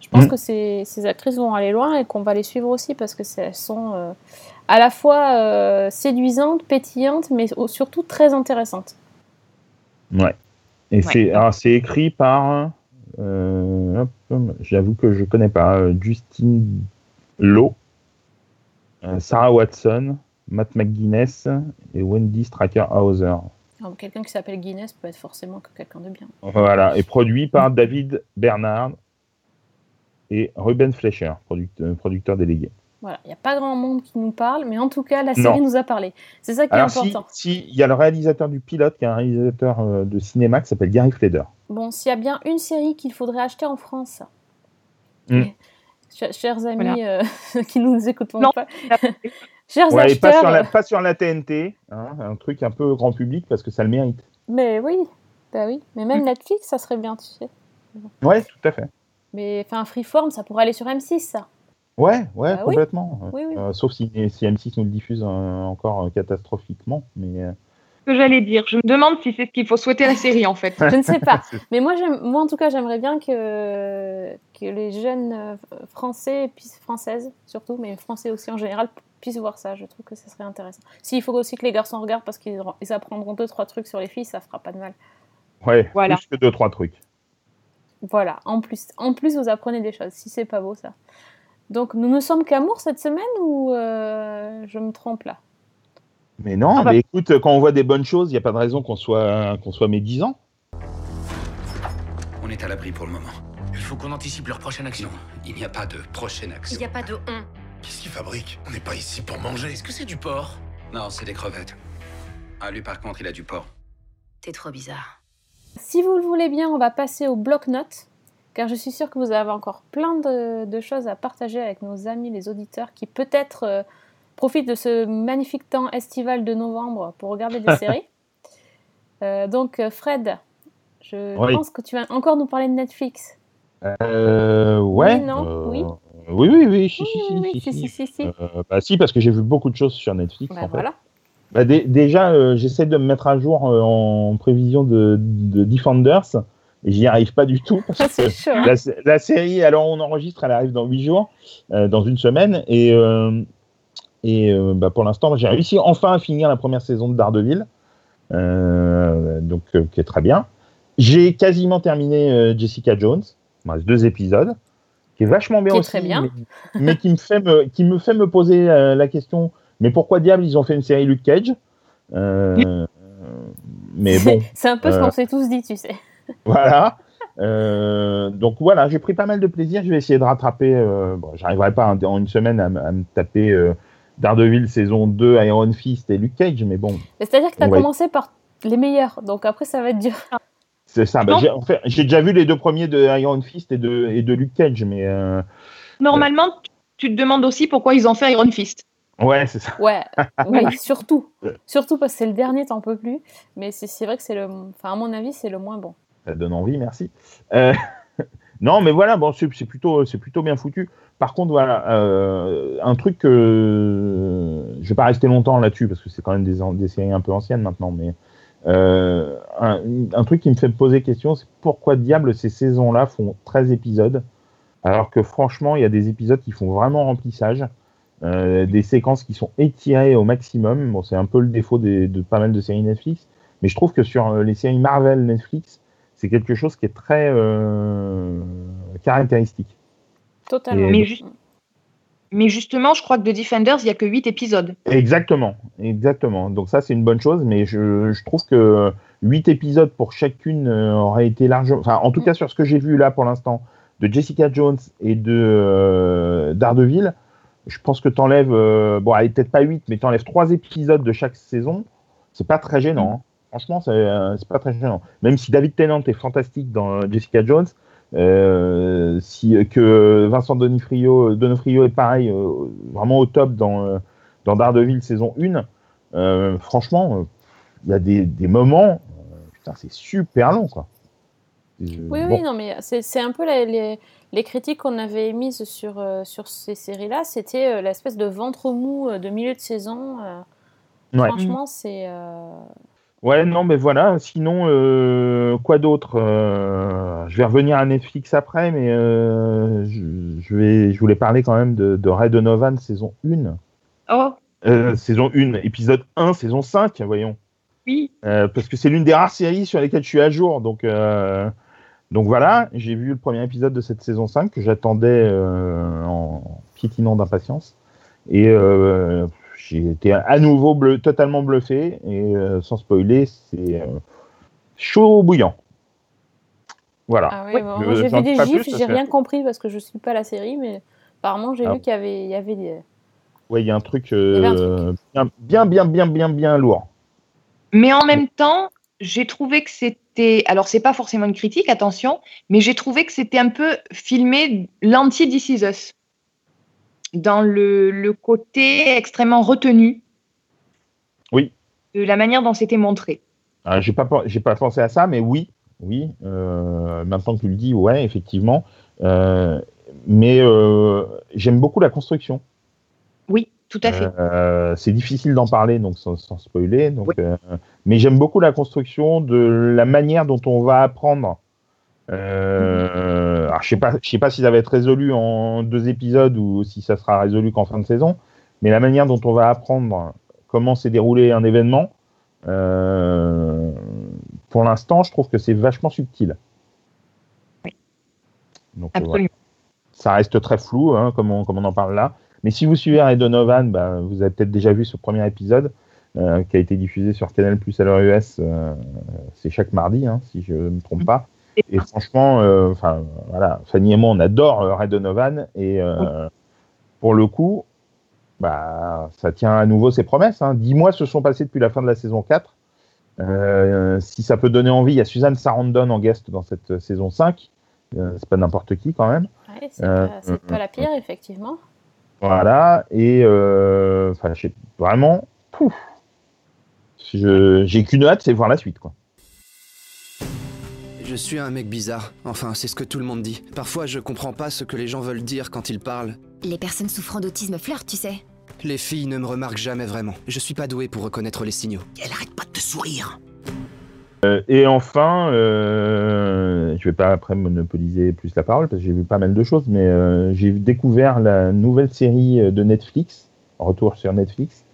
Je pense mm. que ces, ces, actrices vont aller loin et qu'on va les suivre aussi parce que elles sont euh, à la fois séduisantes, pétillantes, mais surtout très intéressantes. Ouais. Et c'est écrit par Euh, J'avoue que je connais pas. Euh, Justine Lowe, euh, Sarah Watson, Matt McGuinness et Wendy Stracker-Hauser. Alors, Quelqu'un qui s'appelle Guinness peut être forcément que quelqu'un de bien. Voilà, et produit par David Bernard et Ruben Fleischer, product- producteur délégué. Voilà, il n'y a pas grand monde qui nous parle, mais en tout cas, la série Non. nous a parlé. C'est ça qui est Alors, si, important. si, il y a le réalisateur du pilote, qui est un réalisateur euh, de cinéma qui s'appelle Gary Fleder. Bon, s'il y a bien une série qu'il faudrait acheter en France, Mm. Ch- chers amis euh, qui nous écoutent Non. pas, chers Ouais, pas sur, la, pas sur la TNT, hein, un truc un peu grand public parce que ça le mérite. mais oui, bah oui, mais même Netflix, ça serait bien, tu sais. Ouais, tout à fait. Mais enfin, Freeform, ça pourrait aller sur M6, ça. Ouais, ouais, Bah oui. complètement. Oui, oui. Euh, sauf si, si M6 nous le diffuse euh, encore euh, catastrophiquement. Mais euh, Ce que j'allais dire. Je me demande si c'est ce qu'il faut souhaiter à la série, en fait. Je ne sais pas. Mais moi, moi, en tout cas, j'aimerais bien que, que les jeunes français, puis françaises surtout, mais français aussi en général, puissent voir ça. Je trouve que ça serait intéressant. S'il faut aussi que les garçons regardent parce qu'ils ils apprendront deux, trois trucs sur les filles, ça fera pas de mal. ouais, Voilà. plus que deux, trois trucs. Voilà, en plus, en plus, vous apprenez des choses, si c'est pas beau ça. Donc, nous ne sommes qu'amour cette semaine ou euh, je me trompe là? Mais non, Ah bah- mais écoute, quand on voit des bonnes choses, il n'y a pas de raison qu'on soit, qu'on soit médisant. On est à l'abri pour le moment. Il faut qu'on anticipe leur prochaine action. Il n'y a pas de prochaine Il action. n'y a pas de on. Qu'est-ce qu'ils fabriquent? On n'est pas ici pour manger. Est-ce que c'est du porc? Non, c'est des crevettes. Ah, lui, par contre, il a du porc. T'es trop bizarre. Si vous le voulez bien, on va passer au bloc-notes, car je suis sûre que vous avez encore plein de, de choses à partager avec nos amis les auditeurs qui peut-être euh, profitent de ce magnifique temps estival de novembre pour regarder des séries. Euh, donc euh, Fred, je Oui. pense que tu vas encore nous parler de Netflix. Euh, ouais. Oui, non, oui. Oui, oui, oui, si, Oui, si, si, si, bah si, parce que j'ai vu beaucoup de choses sur Netflix. Bah, en fait. voilà. Bah, dé- déjà, j'essaie de me mettre à jour en prévision de, de Defenders, j'y arrive pas du tout. Parce Ça, que hein. la, la série, alors on enregistre, elle arrive dans 8 jours, euh, dans une semaine, et, euh, et euh, bah, pour l'instant, j'ai réussi enfin à finir la première saison de Daredevil, euh, donc euh, qui est très bien. J'ai quasiment terminé euh, Jessica Jones, il me reste deux épisodes, qui est vachement bien Qui est aussi, très bien. mais, mais qui me fait me, qui me fait me poser euh, la question, mais pourquoi diable ils ont fait une série Luke Cage? Euh, Mais bon, C'est un peu ce euh, qu'on s'est tous dit, tu sais. voilà. Euh, donc voilà, j'ai pris pas mal de plaisir. Je vais essayer de rattraper. Euh, bon, J'arriverai pas en, une semaine à, me taper euh, Daredevil saison 2, Iron Fist et Luke Cage, mais bon, C'est-à-dire que tu as Ouais. commencé par les meilleurs, donc après ça va être dur. c'est ça. Bah, Non. j'ai en fait, j'ai déjà vu les deux premiers de Iron Fist et de, et de Luke Cage, mais euh, Normalement, tu te demandes aussi pourquoi ils ont fait Iron Fist. ouais, c'est ça. Ouais, oui, surtout. Surtout parce que c'est le dernier, t'en peux plus. Mais c'est c'est vrai que c'est le. Enfin, à mon avis, c'est le moins bon. Ça donne envie, merci. Euh, non, mais voilà, bon, c'est plutôt, c'est plutôt bien foutu. Par contre, voilà, euh, un truc que je vais pas rester longtemps là-dessus parce que c'est quand même des, séries un peu anciennes maintenant, mais euh, un, truc qui me fait poser question, c'est pourquoi diable ces saisons-là font 13 épisodes, alors que franchement, il y a des épisodes qui font vraiment remplissage, euh, des séquences qui sont étirées au maximum. Bon, c'est un peu le défaut de pas mal de séries Netflix, mais je trouve que sur euh, les séries Marvel Netflix, c'est quelque chose qui est très euh, caractéristique. Totalement. Et- Mais, ju- mais justement, je crois que de Defenders, il n'y a que 8 épisodes. Exactement, exactement. Donc ça, c'est une bonne chose, mais je, je trouve que 8 épisodes pour chacune euh, aurait été largement... Enfin, en tout Mm. cas, sur ce que j'ai vu là pour l'instant, de Jessica Jones et de euh, Daredevil, je pense que tu enlèves... bon, allez, peut-être pas 8, mais tu enlèves 3 épisodes de chaque saison. C'est pas très gênant. hein. Franchement, c'est euh, c'est pas très gênant. Même si David Tennant est fantastique dans euh, Jessica Jones, euh, si, que Vincent Donofrio, Donofrio est pareil, vraiment au top dans, dans Daredevil saison 1, euh, franchement, il y a des, des moments, putain, c'est super long, quoi. Oui, bon, oui, non, mais c'est un peu la- les, les critiques qu'on avait émises sur, euh, sur ces séries-là. C'était euh, l'espèce de ventre mou euh, de milieu de saison. Ouais. Franchement, c'est. Ouais, non, mais voilà. Sinon, euh, quoi d'autre Euh, Je vais revenir à Netflix après, mais euh, je, je vais, je voulais parler quand même de, de Red Donovan saison 1. Oh, saison 1, épisode 1, saison 5, voyons. oui. Parce que c'est l'une des rares séries sur lesquelles je suis à jour. Donc, Donc voilà, j'ai vu le premier épisode de cette saison 5 que j'attendais en piétinant d'impatience. Et j'ai été à nouveau bleu, totalement bluffé. Et euh, sans spoiler, c'est euh, chaud bouillant. Voilà. Ah oui, Ouais, bon, j'ai vu des gifs, j'ai rien compris parce que je suis pas la série, mais apparemment j'ai Ah. vu qu'il y avait, il y avait des... Ouais, il y a un truc, un euh, bien, bien, bien, bien, bien, bien lourd. Mais en même temps, j'ai trouvé que c'était. Alors, c'est pas forcément une critique, attention, mais j'ai trouvé que c'était un peu filmé l'anti-This Is Us. Dans le, le côté extrêmement retenu. Oui. De la manière dont c'était montré. Alors, j'ai pas, pen- j'ai pas pensé à ça, mais oui, oui. euh, maintenant que tu le dis, ouais, effectivement. Euh, mais euh, j'aime beaucoup la construction. Oui, tout à fait. C'est difficile d'en parler, donc sans, sans spoiler. Donc, Oui. mais j'aime beaucoup la construction de la manière dont on va apprendre. Euh, alors, je sais pas, je sais pas si ça va être résolu en deux épisodes ou si ça sera résolu qu'en fin de saison. Mais la manière dont on va apprendre comment s'est déroulé un événement, euh, pour l'instant, je trouve que c'est vachement subtil. Oui. Donc, euh, voilà ça reste très flou, hein, comme, on, comme on en parle là. Mais si vous suivez Ray Donovan, bah, vous avez peut-être déjà vu ce premier épisode euh, qui a été diffusé sur Canal Plus à l'heure US. euh, c'est chaque mardi, hein, si je ne me trompe pas. Et franchement, euh, enfin voilà, Fanny et moi, on adore euh, Ray Donovan. Et euh, pour le coup, bah, ça tient à nouveau ses promesses. Hein. Dix mois se sont passés depuis la fin de la saison 4. Euh, si ça peut donner envie, il y a Suzanne Sarandon en guest dans cette saison 5. Euh, c'est pas n'importe qui quand même. Ouais, c'est pas, la pire, effectivement. Voilà, et enfin, vraiment, pouf, j'ai qu'une hâte, c'est voir la suite, quoi. Je suis un mec bizarre. Enfin, c'est ce que tout le monde dit. Parfois, je comprends pas ce que les gens veulent dire quand ils parlent. Les personnes souffrant d'autisme flirtent, tu sais. Les filles ne me remarquent jamais vraiment. Je suis pas doué pour reconnaître les signaux. Elle arrête pas de te sourire. Euh, et enfin, euh, je vais pas après monopoliser plus la parole parce que j'ai vu pas mal de choses, mais euh, j'ai découvert la nouvelle série euh, de Netflix, retour sur Netflix,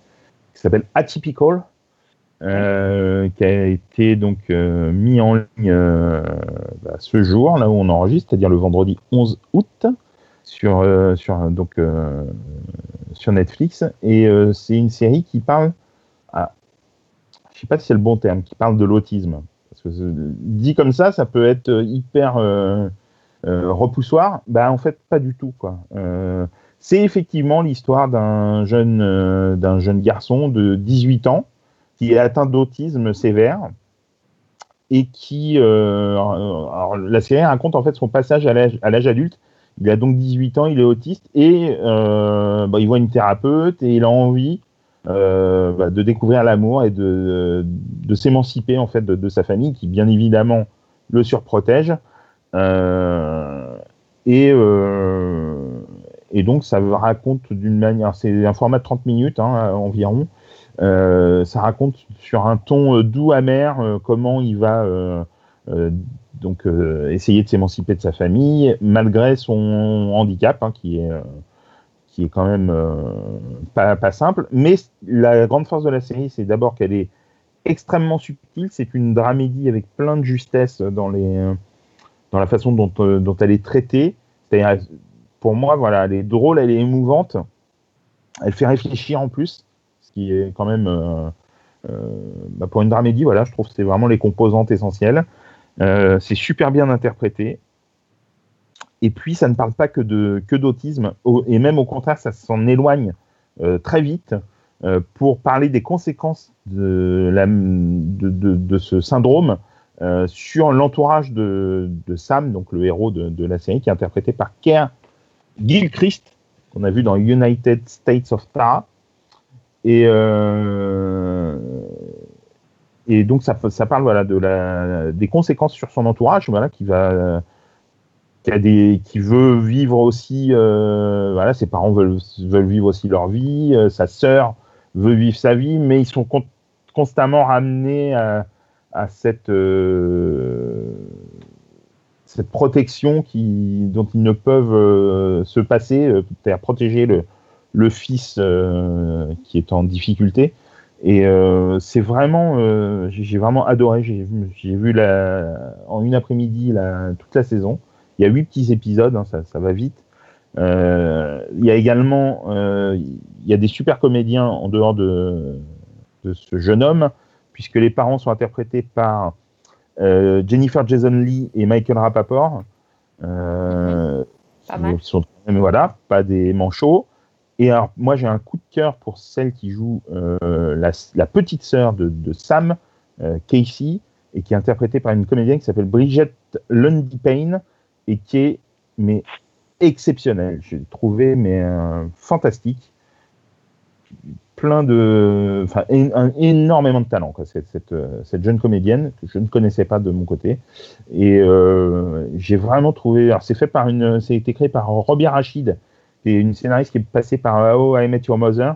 qui s'appelle Atypical, euh, qui a été donc euh, mis en ligne euh, bah, ce jour, là où on enregistre, c'est-à-dire le vendredi 11 août, sur, sur, donc, sur Netflix. Et c'est une série qui parle je sais pas si c'est le bon terme, qui parle de l'autisme. Dit comme ça, ça peut être hyper repoussoir. Bah en fait, pas du tout quoi. C'est effectivement l'histoire d'un jeune d'un jeune garçon de 18 ans qui est atteint d'autisme sévère et qui euh, alors, la série raconte en fait son passage à l'âge adulte. Il a donc 18 ans, il est autiste et euh, bah, il voit une thérapeute et il a envie euh, bah, de découvrir l'amour et de, s'émanciper en fait de, sa famille qui bien évidemment le surprotège et, donc ça raconte d'une manière c'est un format de 30 minutes hein, environ ça raconte sur un ton euh, doux amer euh, comment il va euh, euh, donc euh, essayer de s'émanciper de sa famille malgré son handicap hein, qui est euh, qui est quand même euh, pas, pas simple. Mais la grande force de la série, c'est d'abord qu'elle est extrêmement subtile. C'est une dramédie avec plein de justesse dans, les, euh, dans la façon dont, euh, dont elle est traitée. C'est-à-dire, pour moi, voilà, elle est drôle, elle est émouvante. Elle fait réfléchir en plus, qui est quand même, euh, euh, bah, pour une dramédie, voilà, je trouve que c'est vraiment les composantes essentielles. Euh, c'est super bien interprété. Et puis, ça ne parle pas que que d'autisme, au- et même au contraire, ça s'en éloigne très vite pour parler des conséquences de, de, de- ce syndrome sur l'entourage de, Sam, donc le héros de, de la série, qui est interprété par Kerr Gilchrist, qu'on a vu dans United States of Tara. Et, euh, et donc, ça, parle voilà, de la, des conséquences sur son entourage, voilà, qui va qui, a des, qui veut vivre aussi, euh, voilà, ses parents veulent, veulent vivre aussi leur vie, euh, sa sœur veut vivre sa vie, mais ils sont con- constamment ramenés à, à cette, cette protection qui, dont ils ne peuvent se passer, c'est-à-dire protéger le, le fils euh, qui est en difficulté. Et euh, c'est vraiment, euh, j'ai vraiment adoré. J'ai vu, j'ai vu la, en une après-midi la, toute la saison. Il y a huit petits épisodes, hein, ça, ça va vite. Euh, il y a également, il y a des super comédiens en dehors de, de ce jeune homme, puisque les parents sont interprétés par Jennifer Jason Lee et Michael Rapaport. Pas mal. sont voilà, pas des manchots. Et alors, moi, j'ai un coup de cœur pour celle qui joue euh, la, petite sœur de, Sam, euh, Casey, et qui est interprétée par une comédienne qui s'appelle Bridget Lundy Payne, et qui est mais exceptionnelle. J'ai trouvé mais fantastique, plein de, enfin, un- énormément de talent. Cette, euh, cette jeune comédienne que je ne connaissais pas de mon côté, et j'ai vraiment trouvé. Alors, c'est fait par une, c'est été créé par Robbie Rachid, qui est une scénariste qui est passée par How I Met Your Mother.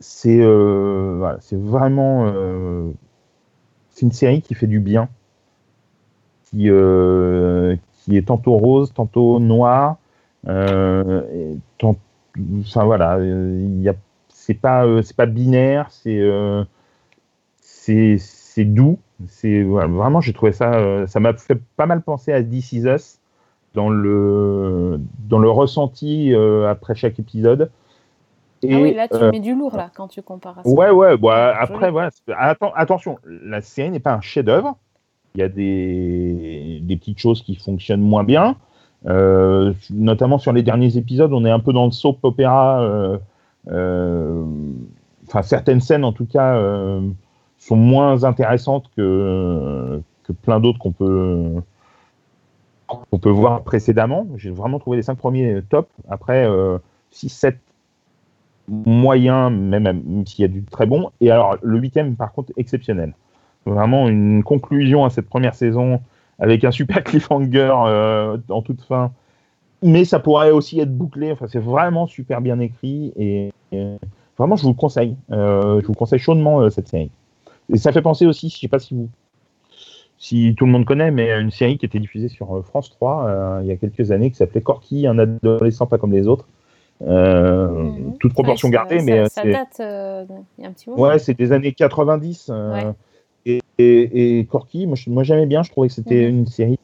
C'est euh, voilà, c'est vraiment euh, c'est une série qui fait du bien, qui euh, qui est tantôt rose, tantôt noir, euh, et tant- enfin voilà, euh, il c'est pas euh, c'est pas binaire, c'est euh, c'est c'est doux, c'est vraiment j'ai trouvé ça euh, ça m'a fait pas mal penser à This Is Us dans le dans le ressenti euh, après chaque épisode. Et, ah oui, là, tu euh, mets du lourd, là, quand tu compares à ça. Ouais, ouais, bah, Joli. après, atten- attention, la série n'est pas un chef-d'œuvre. Il y a des, des petites choses qui fonctionnent moins bien. Euh, notamment sur les derniers épisodes, on est un peu dans le soap opéra. euh, euh, Enfin, certaines scènes, en tout cas, sont moins intéressantes que, que plein d'autres qu'on peut, qu'on peut voir précédemment. J'ai vraiment trouvé les cinq premiers top. Après, 6-7 moyen, même, même s'il y a du très bon. Et alors, le huitième, par contre, exceptionnel. Vraiment une conclusion à cette première saison avec un super cliffhanger euh, en toute fin. Mais ça pourrait aussi être bouclé. Enfin, c'est vraiment super bien écrit. Et, vraiment, je vous le conseille. Euh, je vous conseille chaudement euh, cette série. Et ça fait penser aussi, je sais pas si vous. Si tout le monde connaît, mais une série qui était diffusée sur euh, France 3 euh, il y a quelques années qui s'appelait Corky, un adolescent pas comme les autres. Euh, Mhm. Toute proportion Ouais, ça- gardée, ça, mais ça date euh, il y a un petit moment. Ouais, c'est des années 90. euh, Ouais. et, et, et Corky, moi, j'aimais bien, je trouvais que c'était Mhm. une série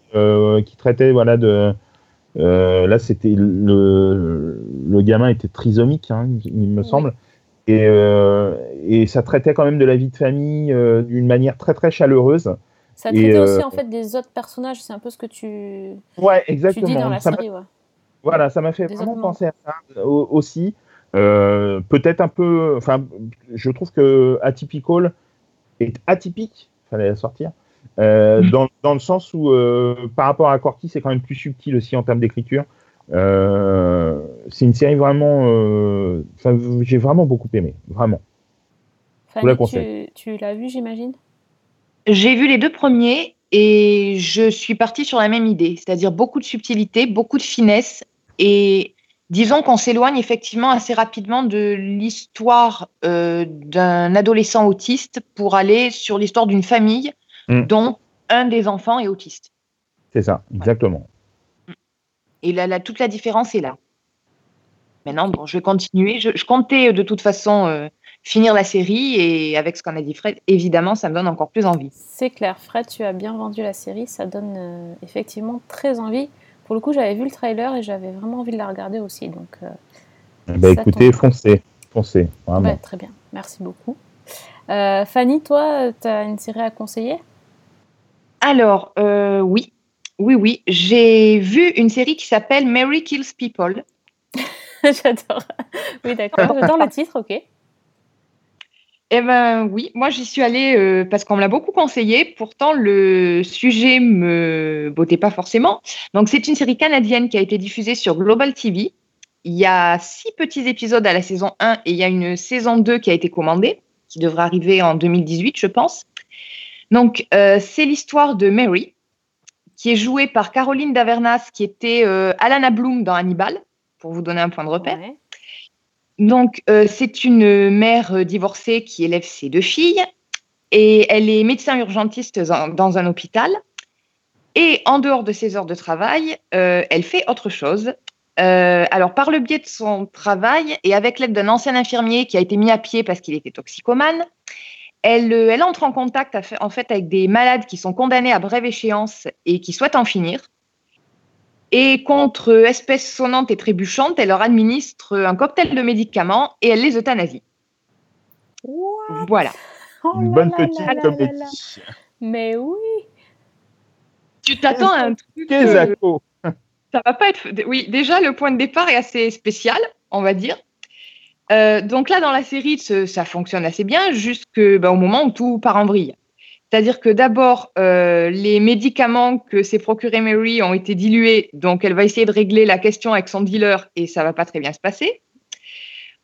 qui traitait voilà, de. là, c'était le, le gamin était trisomique, hein, il, me semble. Et, et ça traitait quand même de la vie de famille d'une manière très très chaleureuse. Ça traitait euh, aussi en fait des autres personnages, c'est un peu ce que tu, Ouais, tu exactement. dis dans la Ça série. Ouais. Voilà, ça m'a fait Des vraiment penser à ça au- aussi. Euh, Peut-être un peu. Enfin, je trouve que Atypical est atypique, fallait la sortir, euh, dans, dans le sens où, euh, par rapport à Corky, c'est quand même plus subtil aussi en termes d'écriture. Euh, c'est une série vraiment. euh, j'ai vraiment beaucoup aimé, vraiment. Fanny, tu, tu l'as vu, j'imagine? J'ai vu les deux premiers et je suis partie sur la même idée, c'est-à-dire beaucoup de subtilité, beaucoup de finesse et disons qu'on s'éloigne effectivement assez rapidement de l'histoire euh, d'un adolescent autiste pour aller sur l'histoire d'une famille Mm. dont un des enfants est autiste. C'est ça, exactement. Et là, là, toute la différence est là. Maintenant, bon, je vais continuer. Je, je comptais euh, de toute façon euh, finir la série et avec ce qu'en a dit Fred, évidemment, ça me donne encore plus envie. C'est clair, Fred, tu as bien vendu la série, ça donne euh, effectivement très envie. Pour le coup, j'avais vu le trailer et j'avais vraiment envie de la regarder aussi. Donc, euh, Eh ben, écoutez, tombe. foncez, foncez, vraiment. ouais, très bien. Merci beaucoup. Euh, Fanny, toi, tu as une série à conseiller? Alors, euh, oui, oui, oui. J'ai vu une série qui s'appelle Mary Kills People. J'adore. Oui, d'accord. J'adore le titre, ok. Eh ben oui, moi j'y suis allée euh, parce qu'on me l'a beaucoup conseillé. Pourtant, le sujet me bottait pas forcément. Donc, c'est une série canadienne qui a été diffusée sur Global TV. Il y a six petits épisodes à la saison 1 et il y a une saison 2 qui a été commandée, qui devrait arriver en 2018, je pense. Donc, euh, c'est l'histoire de Mary, qui est jouée par Caroline Davernas, qui était euh, Alana Bloom dans Hannibal, pour vous donner un point de repère. Donc, euh, c'est une mère euh, divorcée qui élève ses deux filles et elle est médecin urgentiste dans, un hôpital. Et en dehors de ses heures de travail, euh, elle fait autre chose. Alors, par le biais de son travail et avec l'aide d'un ancien infirmier qui a été mis à pied parce qu'il était toxicomane, elle, elle entre en contact en fait avec des malades qui sont condamnés à brève échéance et qui souhaitent en finir. Et contre espèces sonnantes et trébuchantes, elle leur administre un cocktail de médicaments et elle les euthanasie. Voilà. Oh Une bonne petite là comédie. Mais oui. Tu t'attends à un truc. euh, ça va pas être. Oui, déjà, le point de départ est assez spécial, on va dire. Euh, donc là, dans la série, ça fonctionne assez bien jusqu'au moment où tout part en vrille. C'est-à-dire que d'abord, euh, les médicaments que s'est procuré Mary ont été dilués, donc elle va essayer de régler la question avec son dealer et ça va pas très bien se passer.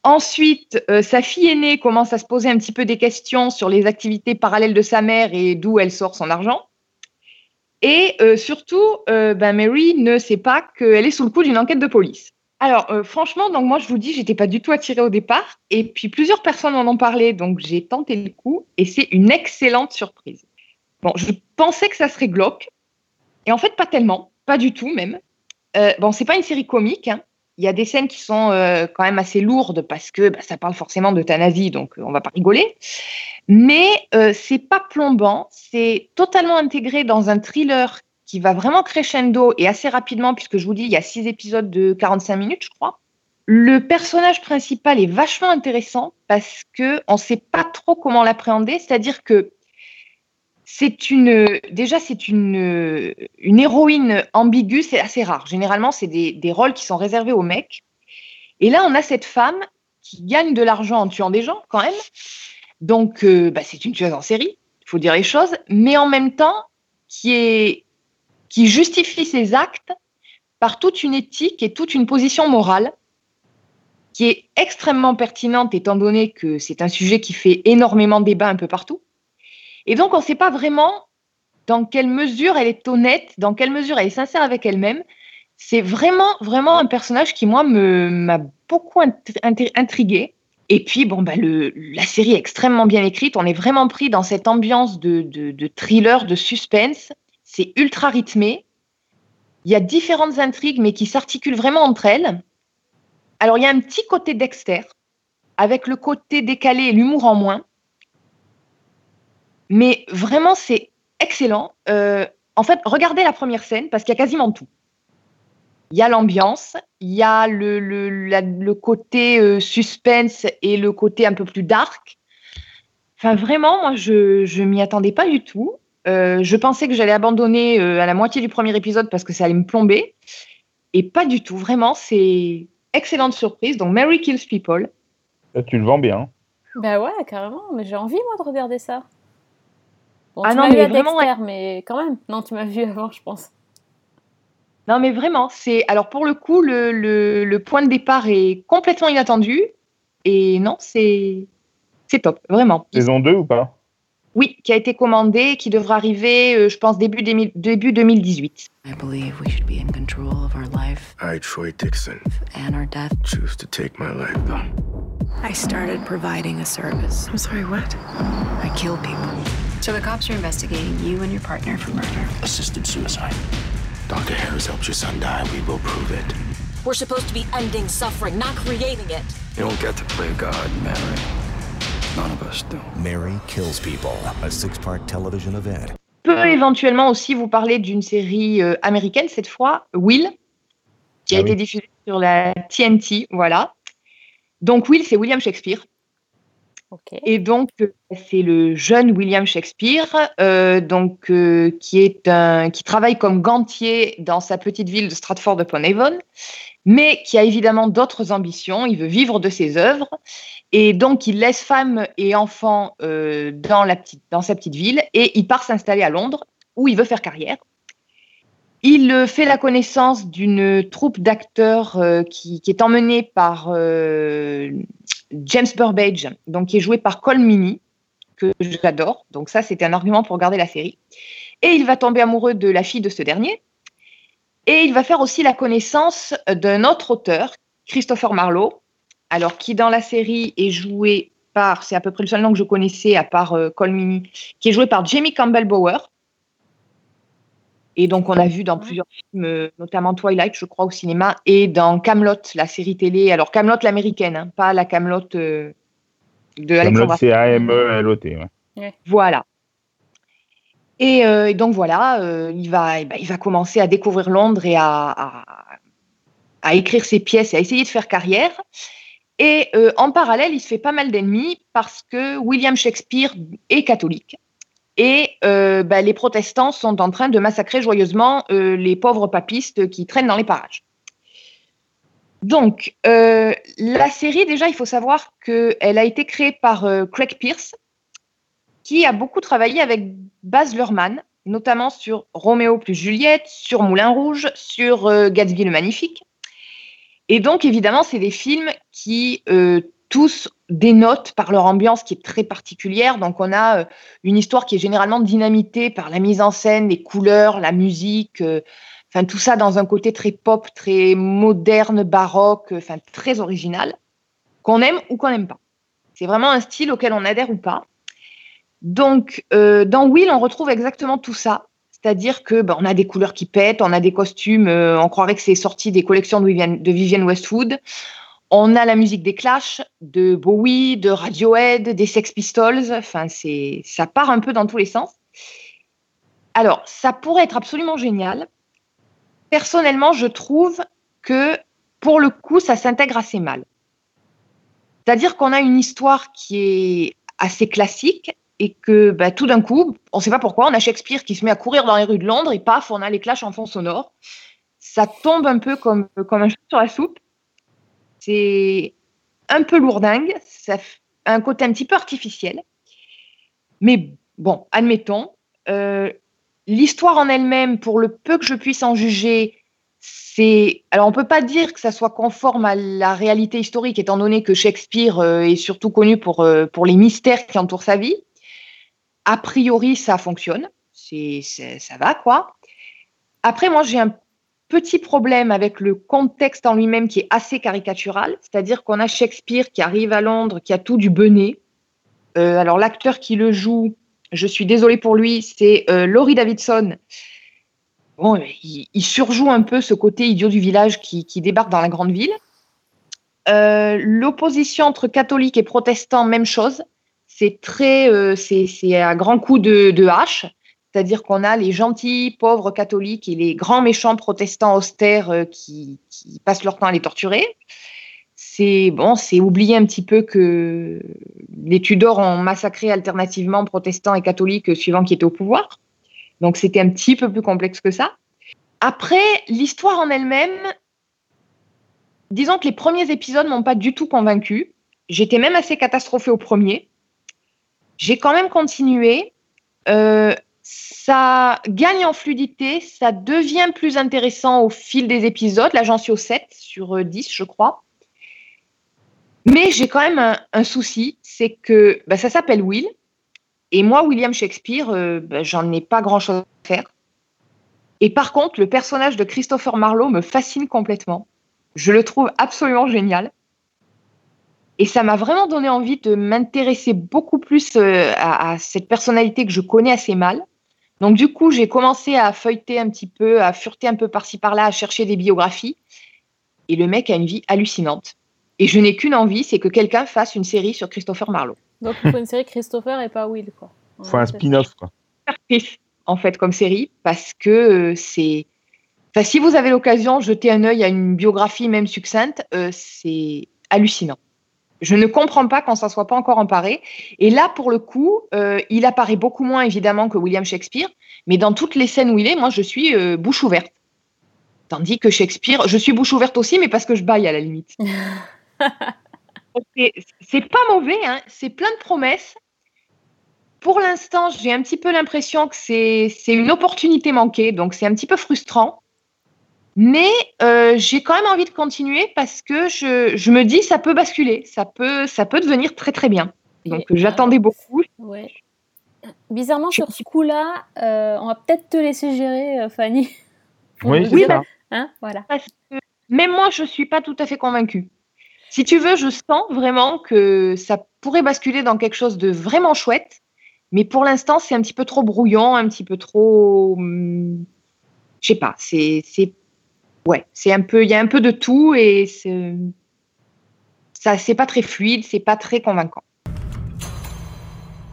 Ensuite, euh, sa fille aînée commence à se poser un petit peu des questions sur les activités parallèles de sa mère et d'où elle sort son argent. Et euh, surtout, ben Mary ne sait pas qu'elle est sous le coup d'une enquête de police. Alors, euh, franchement, donc moi, je vous dis, j'étais pas du tout attirée au départ. Et puis, plusieurs personnes en ont parlé, donc j'ai tenté le coup. Et c'est une excellente surprise. Bon, je pensais que ça serait glauque. Et en fait, pas tellement. Pas du tout, même. Euh, bon, c'est pas une série comique. hein. Il y a des scènes qui sont euh, quand même assez lourdes parce que bah, ça parle forcément d'euthanasie, donc euh, on va pas rigoler. Mais c'est pas plombant, c'est totalement intégré dans un thriller qui va vraiment crescendo et assez rapidement, puisque je vous dis, il y a six épisodes de 45 minutes, je crois. Le personnage principal est vachement intéressant parce que on sait pas trop comment l'appréhender, c'est-à-dire que c'est une, déjà c'est une, une héroïne ambiguë, c'est assez rare. Généralement, c'est des, des rôles qui sont réservés aux mecs. Et là, on a cette femme qui gagne de l'argent en tuant des gens, quand même. Donc, euh, bah, c'est une tueuse en série, il faut dire les choses, mais en même temps, qui, est, qui justifie ses actes par toute une éthique et toute une position morale qui est extrêmement pertinente étant donné que c'est un sujet qui fait énormément débat un peu partout. Et donc, on ne sait pas vraiment dans quelle mesure elle est honnête, dans quelle mesure elle est sincère avec elle-même. C'est vraiment, vraiment un personnage qui, moi, m'a beaucoup int- int- intriguée. Et puis, bon, bah, le, la série est extrêmement bien écrite. On est vraiment pris dans cette ambiance de, de thriller, de suspense. C'est ultra rythmé. Il y a différentes intrigues, mais qui s'articulent vraiment entre elles. Alors, il y a un petit côté Dexter, avec le côté décalé et l'humour en moins. Mais vraiment, c'est excellent. Euh, en fait, regardez la première scène parce qu'il y a quasiment tout. Il y a l'ambiance, il y a le, côté euh, suspense et le côté un peu plus dark. Enfin, vraiment, moi, je je m'y attendais pas du tout. Euh, je pensais que j'allais abandonner euh, à la moitié du premier épisode parce que ça allait me plomber. Et pas du tout. Vraiment, c'est excellente surprise. Donc, Mary Kills People. Là, tu le vends bien. Bah ouais, carrément. Mais j'ai envie, moi, de regarder ça. Bon, Ah tu non, mais vraiment, Dexter, mais quand même. Non, tu m'as vu avant, je pense. Non, mais vraiment, c'est. Alors, pour le coup, le, le, le point de départ est complètement inattendu. Et non, c'est. C'est top, vraiment. Saison 2 ou pas? Oui, qui a été commandé, qui devra arriver, euh, je pense, début, début 2018. I believe we should be in control of our life I, Troy Dixon, and our death. choose to take my life. I started providing a service. I'm sorry, what? I kill people. So the cops are investigating you and your partner for murder. Assisted suicide. Dr. Harris helped your son die. We will prove it. We're supposed to be ending suffering, not creating it. You don't get to play God, Mary. None of us do. Mary Kills People, a six part television event. Peut éventuellement aussi vous parler d'une série euh, américaine, cette fois, Will, qui a Ah été oui. diffusée sur la TNT. Voilà. Donc, Will, c'est William Shakespeare. Et donc, euh, c'est le jeune William Shakespeare, euh, donc, euh, qui, est un, qui travaille comme gantier dans sa petite ville de Stratford-upon-Avon, mais qui a évidemment d'autres ambitions. Il veut vivre de ses œuvres. Et donc, il laisse femme et enfants euh, dans, sa petite ville et il part s'installer à Londres, où il veut faire carrière. Il euh, fait la connaissance d'une troupe d'acteurs euh, qui, est emmenée par James Burbage, donc qui est joué par Cole Meany, que j'adore. Donc ça, c'était un argument pour regarder la série. Et il va tomber amoureux de la fille de ce dernier. Et il va faire aussi la connaissance d'un autre auteur, Christopher Marlowe, alors qui dans la série est joué par, c'est à peu près le seul nom que je connaissais à part euh, Cole Meany, qui est joué par Jamie Campbell Bower. Et donc, on a vu dans plusieurs films, euh, notamment Twilight, je crois, au cinéma, et dans Camelot, la série télé. Alors, Camelot l'américaine, hein, pas la Camelot euh, de Camelot, Alexandra. c'est A-M-E-L-O-T. Ouais. Voilà. Et, euh, et donc voilà, euh, il, va, eh ben, il va commencer à découvrir Londres et à, à, écrire ses pièces et à essayer de faire carrière. Et euh, en parallèle, il se fait pas mal d'ennemis parce que William Shakespeare est catholique. Et ben, les protestants sont en train de massacrer joyeusement les pauvres papistes qui traînent dans les parages. Donc, la série, déjà, il faut savoir qu'elle a été créée par Craig Pierce, qui a beaucoup travaillé avec Baz Luhrmann, notamment sur Roméo plus Juliette, sur Moulin Rouge, sur euh, Gatsby le Magnifique. Et donc, évidemment, c'est des films qui euh, tous dénotent par leur ambiance qui est très particulière. Donc, on a euh, une histoire qui est généralement dynamitée par la mise en scène, les couleurs, la musique, enfin tout ça dans un côté très pop, très moderne, baroque, enfin très original, qu'on aime ou qu'on n'aime pas. C'est vraiment un style auquel on adhère ou pas. Donc, euh, dans Will, on retrouve exactement tout ça. C'est-à-dire que ben, on a des couleurs qui pètent, on a des costumes, euh, on croirait que c'est sorti des collections de Vivienne, de Vivienne Westwood. On a la musique des Clash, de Bowie, de Radiohead, des Sex Pistols. Enfin, c'est, ça part un peu dans tous les sens. Alors, ça pourrait être absolument génial. Personnellement, je trouve que pour le coup, ça s'intègre assez mal. C'est-à-dire qu'on a une histoire qui est assez classique et que bah, tout d'un coup, on ne sait pas pourquoi, on a Shakespeare qui se met à courir dans les rues de Londres et paf, on a les clashs en fond sonore. Ça tombe un peu comme, comme un cheveu sur la soupe. C'est un peu lourdingue, ça a un côté un petit peu artificiel. Mais bon, admettons, euh, l'histoire en elle-même, pour le peu que je puisse en juger, c'est. Alors, on ne peut pas dire que ça soit conforme à la réalité historique, étant donné que Shakespeare euh, est surtout connu pour, euh, pour les mystères qui entourent sa vie. A priori, ça fonctionne. C'est, ça va, quoi. Après, moi, j'ai un petit problème avec le contexte en lui-même qui est assez caricatural. C'est-à-dire qu'on a Shakespeare qui arrive à Londres, qui a tout du benet. Euh, alors, l'acteur qui le joue, je suis désolée pour lui, c'est euh, Laurie Davidson. Bon, il, surjoue un peu ce côté idiot du village qui, qui débarque dans la grande ville. Euh, L'opposition entre catholiques et protestants, même chose. C'est très, euh, c'est à grand coup de, hache. C'est-à-dire qu'on a les gentils, pauvres catholiques et les grands méchants protestants austères euh, qui, qui passent leur temps à les torturer. C'est bon, c'est oublier un petit peu que les Tudors ont massacré alternativement protestants et catholiques euh, suivant qui étaient au pouvoir. Donc c'était un petit peu plus complexe que ça. Après, l'histoire en elle-même, disons que les premiers épisodes m'ont pas du tout convaincu. J'étais même assez catastrophée au premier. J'ai quand même continué. Euh, ça gagne en fluidité, ça devient plus intéressant au fil des épisodes. Là, j'en suis au 7 sur euh, 10, je crois. Mais j'ai quand même un, un souci, c'est que bah, ça s'appelle Will. Et moi, William Shakespeare, euh, bah, j'en ai pas grand-chose à faire. Et par contre, le personnage de Christopher Marlowe me fascine complètement. Je le trouve absolument génial. Et ça m'a vraiment donné envie de m'intéresser beaucoup plus euh, à, à cette personnalité que je connais assez mal. Donc du coup, j'ai commencé à feuilleter un petit peu, à fureter un peu par-ci par-là, à chercher des biographies. Et le mec a une vie hallucinante. Et je n'ai qu'une envie, c'est que quelqu'un fasse une série sur Christopher Marlowe. Donc, il faut une série Christopher et pas Will, quoi. Faut un spin-off, quoi. En fait, comme série, parce que euh, c'est. Enfin, si vous avez l'occasion, jetez un œil à une biographie, même succincte, euh, c'est hallucinant. Je ne comprends pas quand ça soit pas encore emparé. Et là, pour le coup, euh, il apparaît beaucoup moins évidemment que William Shakespeare, mais dans toutes les scènes où il est, moi, je suis euh, bouche ouverte. Tandis que Shakespeare, je suis bouche ouverte aussi, mais parce que je baille à la limite. C'est- pas mauvais, hein, c'est plein de promesses. Pour l'instant, j'ai un petit peu l'impression que c'est une opportunité manquée, donc c'est un petit peu frustrant. Mais euh, j'ai quand même envie de continuer parce que je, je me dis ça peut basculer, ça peut, ça peut devenir très très bien. Donc j'attendais beaucoup. Ouais. Bizarrement, sur ce coup-là, euh, on va peut-être te laisser gérer, euh, Fanny. Oui, Oui, c'est ça. bah, Hein, voilà. Parce que même moi, je suis pas tout à fait convaincue. Si tu veux, je sens vraiment que ça pourrait basculer dans quelque chose de vraiment chouette, mais pour l'instant, c'est un petit peu trop brouillon, un petit peu trop. hum, je sais pas, c'est, c'est, ouais, c'est un peu, il y a un peu de tout et c'est, ça, c'est pas très fluide, c'est pas très convaincant.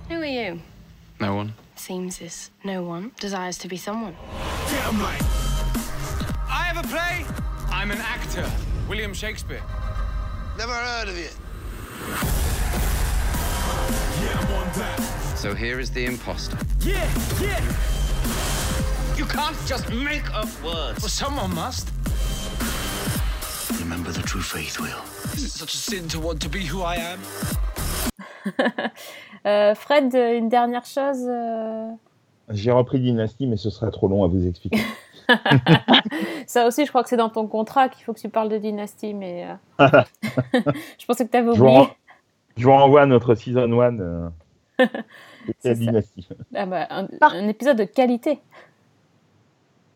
Who are you? No one. Seems as no one desires to be someone. Damn right. I have a play. I'm an actor. William Shakespeare. Never heard of it. Yeah, I'm on that. So here is the imposter. Yeah, yeah. You can't just make up words. Well, someone must. Remember the true faith, Will. Is it such a sin to want to be who I am? Euh, Fred, une dernière chose. euh, J'ai repris Dynasty, mais ce serait trop long à vous expliquer. Ça aussi, je crois que c'est dans ton contrat qu'il faut que tu parles de Dynasty, mais euh, je pensais que tu avais Je vous, oublié. je vous renvoie à notre season 1 euh, de C'est. Dynasty. Ah bah, un, un épisode de qualité.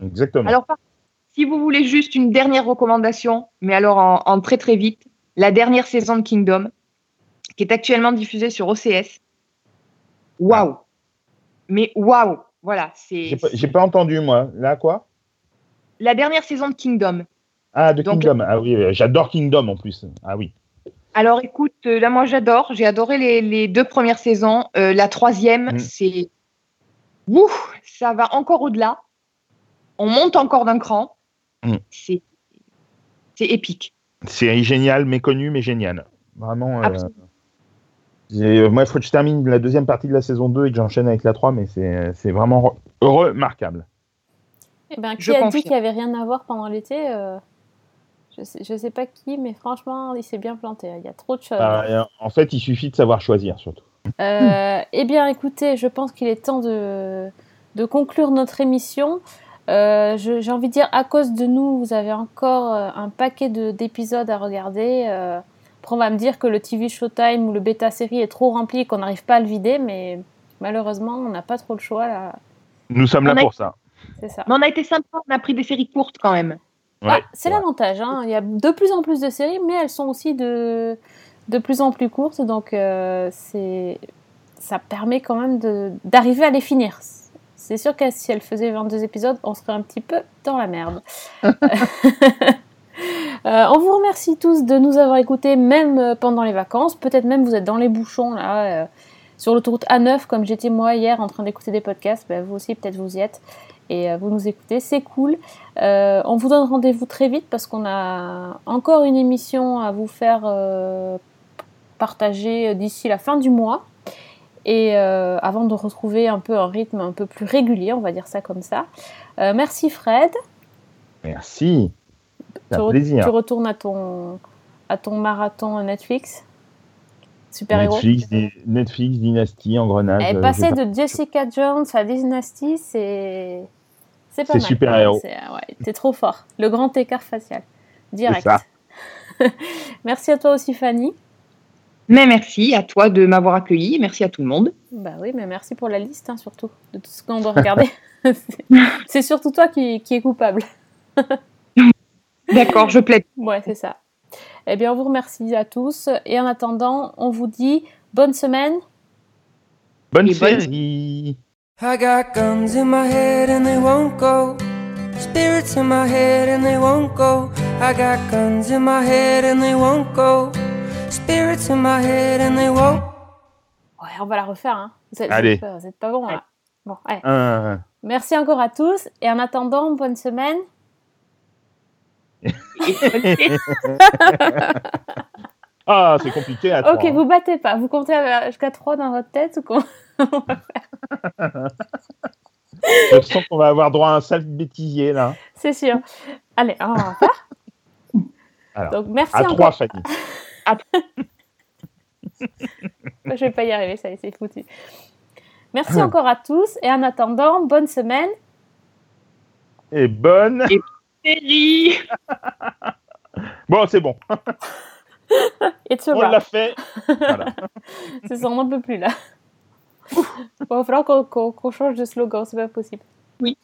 Exactement. Alors, par- si vous voulez juste une dernière recommandation, mais alors en, en très très vite, la dernière saison de Kingdom, qui est actuellement diffusée sur OCS. Waouh! Mais waouh! Voilà, c'est J'ai pas, entendu, moi. Là, quoi? La dernière saison de Kingdom. Ah, de Donc- Kingdom. Ah oui, euh, j'adore Kingdom en plus. Ah oui. Alors écoute, euh, là moi j'adore, j'ai adoré les, les deux premières saisons. Euh, la troisième, Mm. c'est. Ouh, ça va encore au-delà. On monte encore d'un cran. Mm. C'est c'est épique. C'est génial, méconnu, mais génial. Vraiment. euh, euh, moi, il faut que je termine la deuxième partie de la saison 2 et que j'enchaîne avec la 3, mais c'est c'est vraiment re- remarquable. Eh ben, qui Je a dit qu'il n'y avait rien à voir pendant l'été euh, Je sais, je sais pas qui, mais franchement, il s'est bien planté. Il y a trop de choses. Ah, euh, en fait, il suffit de savoir choisir, surtout. Euh, eh bien, écoutez, je pense qu'il est temps de, de conclure notre émission. Euh, J'ai envie de dire, à cause de nous, vous avez encore euh, un paquet de- d'épisodes à regarder. Euh, après, on va me dire que le TV Showtime ou le bêta série est trop rempli et qu'on n'arrive pas à le vider, mais malheureusement, on n'a pas trop le choix là. Nous sommes là a- pour ça. C'est ça. Mais on a été sympa, on a pris des séries courtes quand même. Ah, Ouais, c'est l'avantage. hein. Il y a de plus en plus de séries, mais elles sont aussi de, de plus en plus courtes. Donc, euh, c'est ça permet quand même d'arriver à les finir. C'est sûr que si elles faisaient 22 épisodes, on serait un petit peu dans la merde. Euh, on vous remercie tous de nous avoir écoutés, même euh, pendant les vacances. Peut-être même vous êtes dans les bouchons, là, euh, sur l'autoroute A9, comme j'étais moi hier en train d'écouter des podcasts. Ben, vous aussi, peut-être vous y êtes. Et vous nous écoutez, c'est cool. Euh, on vous donne rendez-vous très vite parce qu'on a encore une émission à vous faire euh, partager d'ici la fin du mois. Et euh, avant de retrouver un peu un rythme un peu plus régulier, on va dire ça comme ça. Euh, merci Fred. Merci. C'est Tu, un re- plaisir. tu retournes à ton, à ton marathon Netflix? Super héros? Netflix, Di- Netflix, Dynasty, Engrenage. Et euh, passer j'ai pas- de Jessica Jones à Dynasty, c'est. C'est pas C'est mal. super héros. C'est- Ouais, t'es trop fort. Le grand écart facial. Direct. ça. Merci à toi aussi, Fanny. Mais merci à toi de m'avoir accueilli, merci à tout le monde. Bah oui, mais merci pour la liste, hein, surtout, de tout ce qu'on doit regarder. C'est- surtout toi qui, qui est coupable. D'accord, je plaide. Ouais, c'est ça. Eh bien, on vous remercie à tous. Et en attendant, on vous dit bonne semaine. Bonne- série. I got guns in my head and they won't go. Spirits in my head and they won't go. I got guns in my head and they won't go. Spirits in my head and they won't. Ouais, on va la refaire. Hein. Vous, êtes, Allez. vous êtes pas- bon là. Bon, allez. Un- Merci encore à tous. Et en attendant, bonne semaine. ah, c'est compliqué à Ok, trois, vous battez pas. Vous comptez jusqu'à 3 dans votre tête ou quoi hein. Je sens qu'on va avoir droit à un sale bêtisier là. C'est sûr. Allez, on va faire. Alors, Donc, merci à encore. trois, Fanny. Je vais pas y arriver, ça y est, c'est foutu. Merci encore à tous et en attendant, bonne semaine. Et bonne. Série Bon, c'est bon. It's a On l'a fait. Voilà. C'est ça, on n'en peut plus là. Bon, il va falloir qu'on change de slogan, c'est pas possible. Oui.